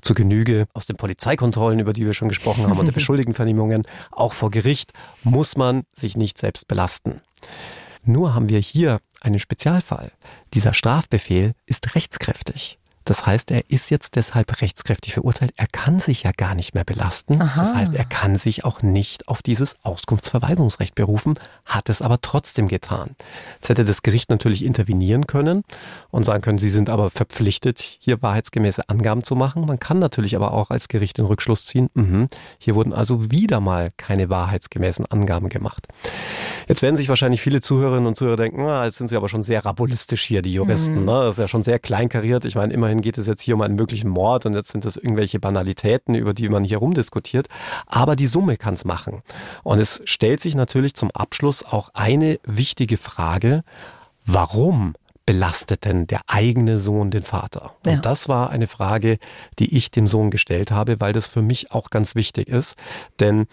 zu Genüge aus den Polizeikontrollen, über die wir schon gesprochen haben, und der Beschuldigtenvernehmungen. Auch vor Gericht muss man sich nicht selbst belasten. Nur haben wir hier einen Spezialfall. Dieser Strafbefehl ist rechtskräftig. Das heißt, er ist jetzt deshalb rechtskräftig verurteilt. Er kann sich ja gar nicht mehr belasten. Aha. Das heißt, er kann sich auch nicht auf dieses Auskunftsverweigerungsrecht berufen, hat es aber trotzdem getan. Jetzt hätte das Gericht natürlich intervenieren können und sagen können, Sie sind aber verpflichtet, hier wahrheitsgemäße Angaben zu machen. Man kann natürlich aber auch als Gericht den Rückschluss ziehen, mh, hier wurden also wieder mal keine wahrheitsgemäßen Angaben gemacht. Jetzt werden sich wahrscheinlich viele Zuhörerinnen und Zuhörer denken, ah, jetzt sind sie aber schon sehr rabulistisch hier, die Juristen. Mhm. Ne? Das ist ja schon sehr kleinkariert. Ich meine, immerhin geht es jetzt hier um einen möglichen Mord und jetzt sind das irgendwelche Banalitäten, über die man hier rumdiskutiert. Aber die Summe kann es machen. Und es stellt sich natürlich zum Abschluss auch eine wichtige Frage. Warum belastet denn der eigene Sohn den Vater? Und ja. das war eine Frage, die ich dem Sohn gestellt habe, weil das für mich auch ganz wichtig ist. Denn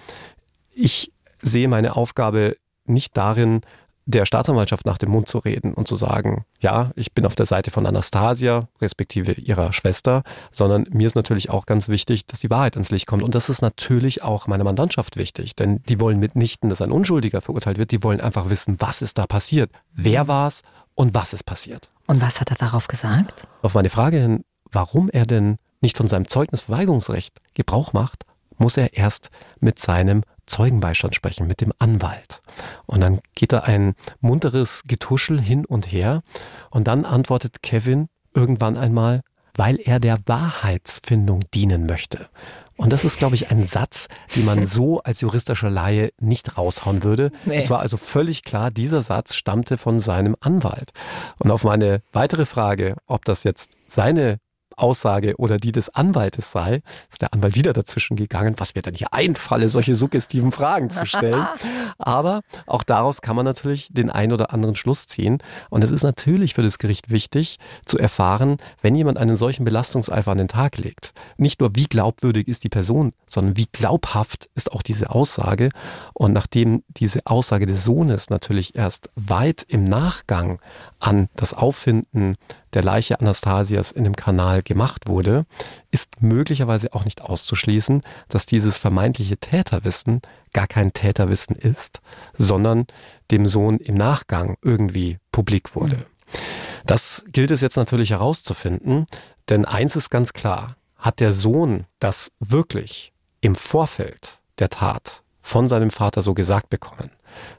ich sehe meine Aufgabe nicht darin, der Staatsanwaltschaft nach dem Mund zu reden und zu sagen, ja, ich bin auf der Seite von Anastasia, respektive ihrer Schwester, sondern mir ist natürlich auch ganz wichtig, dass die Wahrheit ans Licht kommt. Und das ist natürlich auch meiner Mandantschaft wichtig, denn die wollen mitnichten, dass ein Unschuldiger verurteilt wird, die wollen einfach wissen, was ist da passiert, wer war es und was ist passiert. Und was hat er darauf gesagt? Auf meine Frage hin, warum er denn nicht von seinem Zeugnisverweigerungsrecht Gebrauch macht, muss er erst mit seinem Zeugenbeistand sprechen, mit dem Anwalt. Und dann geht da ein munteres Getuschel hin und her. Und dann antwortet Kevin irgendwann einmal, weil er der Wahrheitsfindung dienen möchte. Und das ist, glaube ich, ein Satz, den man so als juristischer Laie nicht raushauen würde. Nee. Es war also völlig klar, dieser Satz stammte von seinem Anwalt. Und auf meine weitere Frage, ob das jetzt seine Aussage oder die des Anwaltes sei, ist der Anwalt wieder dazwischen gegangen, was mir dann hier einfalle, solche suggestiven Fragen zu stellen. Aber auch daraus kann man natürlich den ein oder anderen Schluss ziehen. Und es ist natürlich für das Gericht wichtig zu erfahren, wenn jemand einen solchen Belastungseifer an den Tag legt. Nicht nur, wie glaubwürdig ist die Person, sondern wie glaubhaft ist auch diese Aussage. Und nachdem diese Aussage des Sohnes natürlich erst weit im Nachgang an das Auffinden der Leiche Anastasias in dem Kanal gemacht wurde, ist möglicherweise auch nicht auszuschließen, dass dieses vermeintliche Täterwissen gar kein Täterwissen ist, sondern dem Sohn im Nachgang irgendwie publik wurde. Das gilt es jetzt natürlich herauszufinden, denn eins ist ganz klar, hat der Sohn das wirklich im Vorfeld der Tat von seinem Vater so gesagt bekommen,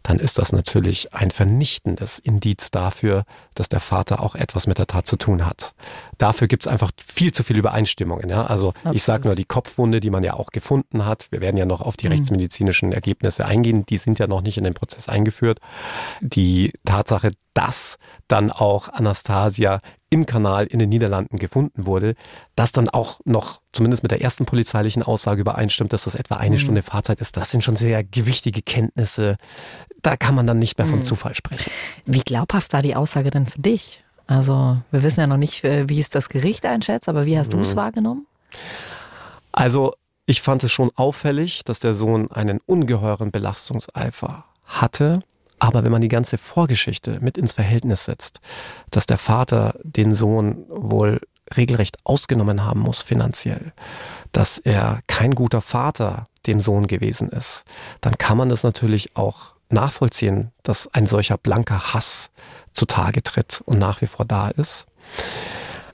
dann ist das natürlich ein vernichtendes Indiz dafür, dass der Vater auch etwas mit der Tat zu tun hat. Dafür gibt es einfach viel zu viele Übereinstimmungen. Ja? Also Absolut. ich sage nur die Kopfwunde, die man ja auch gefunden hat. Wir werden ja noch auf die mhm. rechtsmedizinischen Ergebnisse eingehen. Die sind ja noch nicht in den Prozess eingeführt. Die Tatsache, dass dann auch Anastasia im Kanal in den Niederlanden gefunden wurde, das dann auch noch zumindest mit der ersten polizeilichen Aussage übereinstimmt, dass das etwa eine mhm. Stunde Fahrzeit ist. Das sind schon sehr gewichtige Kenntnisse. Da kann man dann nicht mehr von mhm. Zufall sprechen. Wie glaubhaft war die Aussage denn für dich? Also wir wissen ja noch nicht, äh, wie es das Gericht einschätzt, aber wie hast mhm. du es wahrgenommen? Also ich fand es schon auffällig, dass der Sohn einen ungeheuren Belastungseifer hatte. Aber wenn man die ganze Vorgeschichte mit ins Verhältnis setzt, dass der Vater den Sohn wohl regelrecht ausgenommen haben muss finanziell, dass er kein guter Vater dem Sohn gewesen ist, dann kann man das natürlich auch nachvollziehen, dass ein solcher blanker Hass zutage tritt und nach wie vor da ist.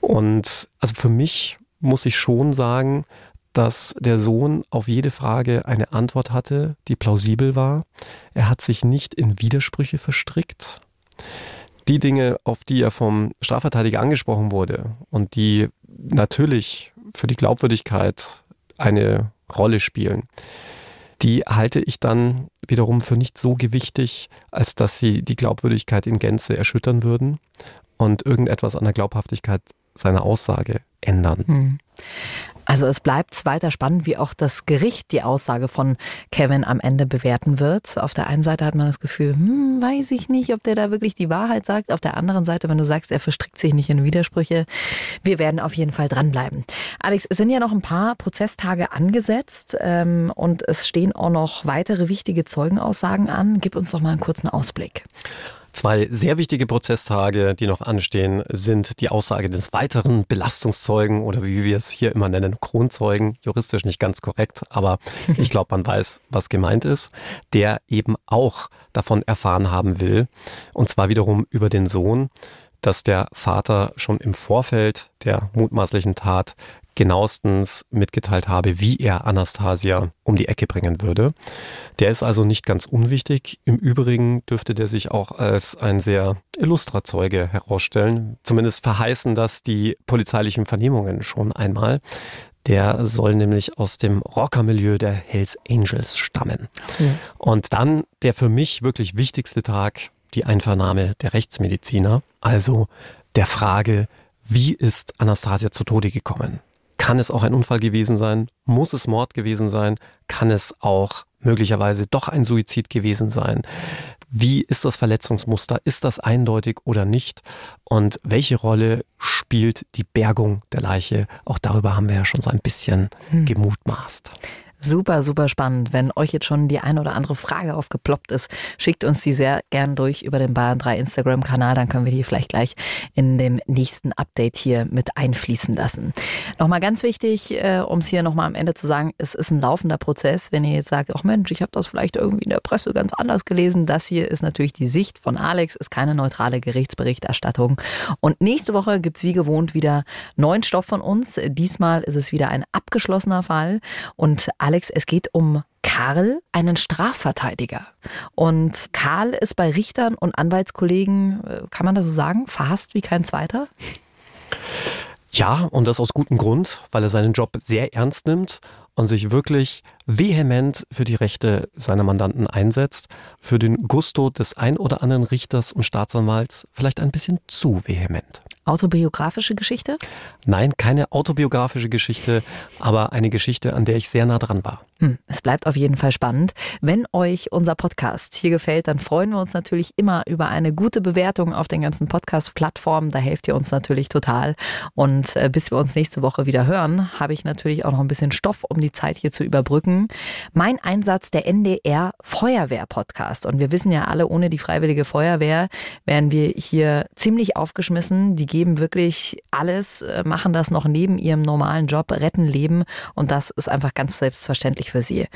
Und also für mich muss ich schon sagen, dass der Sohn auf jede Frage eine Antwort hatte, die plausibel war. Er hat sich nicht in Widersprüche verstrickt. Die Dinge, auf die er vom Strafverteidiger angesprochen wurde und die natürlich für die Glaubwürdigkeit eine Rolle spielen, die halte ich dann wiederum für nicht so gewichtig, als dass sie die Glaubwürdigkeit in Gänze erschüttern würden und irgendetwas an der Glaubhaftigkeit seiner Aussage ändern. Hm. Also es bleibt weiter spannend, wie auch das Gericht die Aussage von Kevin am Ende bewerten wird. Auf der einen Seite hat man das Gefühl, hm, weiß ich nicht, ob der da wirklich die Wahrheit sagt. Auf der anderen Seite, wenn du sagst, er verstrickt sich nicht in Widersprüche, wir werden auf jeden Fall dranbleiben. Alex, es sind ja noch ein paar Prozesstage angesetzt ähm, und es stehen auch noch weitere wichtige Zeugenaussagen an. Gib uns doch mal einen kurzen Ausblick. Zwei sehr wichtige Prozesstage, die noch anstehen, sind die Aussage des weiteren Belastungszeugen oder wie wir es hier immer nennen, Kronzeugen. Juristisch nicht ganz korrekt, aber ich glaube, man weiß, was gemeint ist. Der eben auch davon erfahren haben will. Und zwar wiederum über den Sohn dass der Vater schon im Vorfeld der mutmaßlichen Tat genauestens mitgeteilt habe, wie er Anastasia um die Ecke bringen würde. Der ist also nicht ganz unwichtig. Im Übrigen dürfte der sich auch als ein sehr illustrer Zeuge herausstellen. Zumindest verheißen das die polizeilichen Vernehmungen schon einmal. Der soll nämlich aus dem Rockermilieu der Hells Angels stammen. Ja. Und dann der für mich wirklich wichtigste Tag, die Einvernahme der Rechtsmediziner. Also der Frage, wie ist Anastasia zu Tode gekommen? Kann es auch ein Unfall gewesen sein? Muss es Mord gewesen sein? Kann es auch möglicherweise doch ein Suizid gewesen sein? Wie ist das Verletzungsmuster? Ist das eindeutig oder nicht? Und welche Rolle spielt die Bergung der Leiche? Auch darüber haben wir ja schon so ein bisschen hm. Super, super spannend. Wenn euch jetzt schon die eine oder andere Frage aufgeploppt ist, schickt uns die sehr gern durch über den Bayern 3 Instagram-Kanal. Dann können wir die vielleicht gleich in dem nächsten Update hier mit einfließen lassen. Nochmal ganz wichtig, äh, um es hier nochmal am Ende zu sagen, es ist ein laufender Prozess. Wenn ihr jetzt sagt, ach Mensch, ich habe das vielleicht irgendwie in der Presse ganz anders gelesen. Das hier ist natürlich die Sicht von Alex, ist keine neutrale Gerichtsberichterstattung. Und nächste Woche gibt's wie gewohnt wieder neuen Stoff von uns. Diesmal ist es wieder ein abgeschlossener Fall. Und Alex es geht um Karl, einen Strafverteidiger. Und Karl ist bei Richtern und Anwaltskollegen, äh, kann man das so sagen, verhasst wie kein zweiter? Ja, und das aus gutem Grund, weil er seinen Job sehr ernst nimmt und sich wirklich vehement für die Rechte seiner Mandanten einsetzt, für den Gusto des ein oder anderen Richters und Staatsanwalts vielleicht ein bisschen zu vehement. Autobiografische Geschichte? Nein, keine autobiografische Geschichte, aber eine Geschichte, an der ich sehr nah dran war. Hm, es bleibt auf jeden Fall spannend. Wenn euch unser Podcast hier gefällt, dann freuen wir uns natürlich immer über eine gute Bewertung auf den ganzen Podcast-Plattformen. Da helft ihr uns natürlich total. Und äh, bis wir uns nächste Woche wieder hören, habe ich natürlich auch noch ein bisschen Stoff, um die Zeit hier zu überbrücken. Mein Einsatz der NDR Feuerwehr-Podcast. Und wir wissen ja alle, ohne die Freiwillige Feuerwehr wären wir hier ziemlich aufgeschmissen. Die geben wirklich alles, äh, machen das noch neben ihrem normalen Job, retten Leben und das ist einfach ganz selbstverständlich für sie.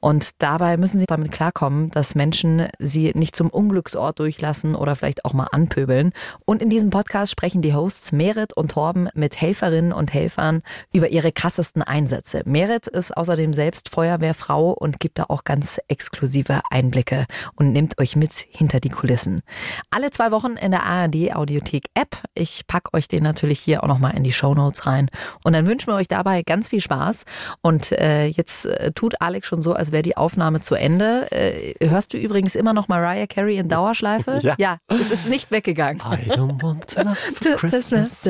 Und dabei müssen sie damit klarkommen, dass Menschen sie nicht zum Unglücksort durchlassen oder vielleicht auch mal anpöbeln. Und in diesem Podcast sprechen die Hosts Merit und Torben mit Helferinnen und Helfern über ihre krassesten Einsätze. Merit ist außerdem selbst Feuerwehrfrau und gibt da auch ganz exklusive Einblicke und nimmt euch mit hinter die Kulissen. Alle zwei Wochen in der ARD Audiothek App. Ich packe euch den natürlich hier auch nochmal in die Show Notes rein. Und dann wünschen wir euch dabei ganz viel Spaß. Und äh, jetzt äh, tut Alex schon so, als wäre die Aufnahme zu Ende. Äh, hörst du übrigens immer noch Mariah Carey in Dauerschleife? Ja. Ja, es ist nicht weggegangen. I don't want to Christmas.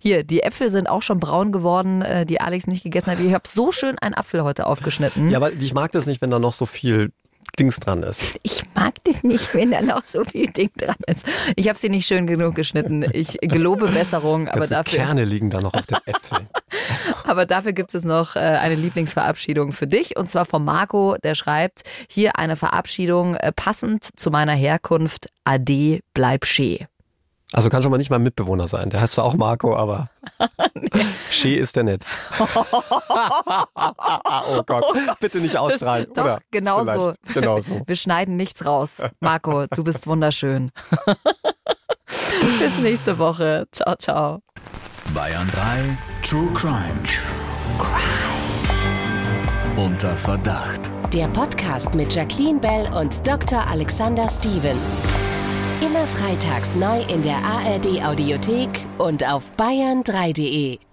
Hier, die Äpfel sind auch schon braun geworden, äh, die Alex nicht gegessen hat. Ich habe so schön einen Apfel heute aufgeschnitten. Ja, aber ich mag das nicht, wenn da noch so viel Dings dran ist. Ich mag dich nicht, wenn da noch so viel Ding dran ist. Ich habe sie nicht schön genug geschnitten. Ich gelobe Besserung, aber dafür. Kerne liegen da noch auf den Äpfeln. Aber dafür gibt es noch äh, eine Lieblingsverabschiedung für dich und zwar von Marco, der schreibt: Hier eine Verabschiedung äh, passend zu meiner Herkunft. Ade, bleib schee. Also kann schon mal nicht mal Mitbewohner sein. Der heißt zwar auch Marco, aber nee. She ist der nett. oh, Gott. oh, Gott. bitte nicht ausstrahlen. Das, oder? Genau so. genau so. Wir schneiden nichts raus. Marco, du bist wunderschön. Bis nächste Woche. Ciao, ciao. Bayern 3, True Crime. True Crime. Unter Verdacht. Der Podcast mit Jacqueline Bell und Dr. Alexander Stevens. Immer freitags neu in der ARD Audiothek und auf bayern3.de.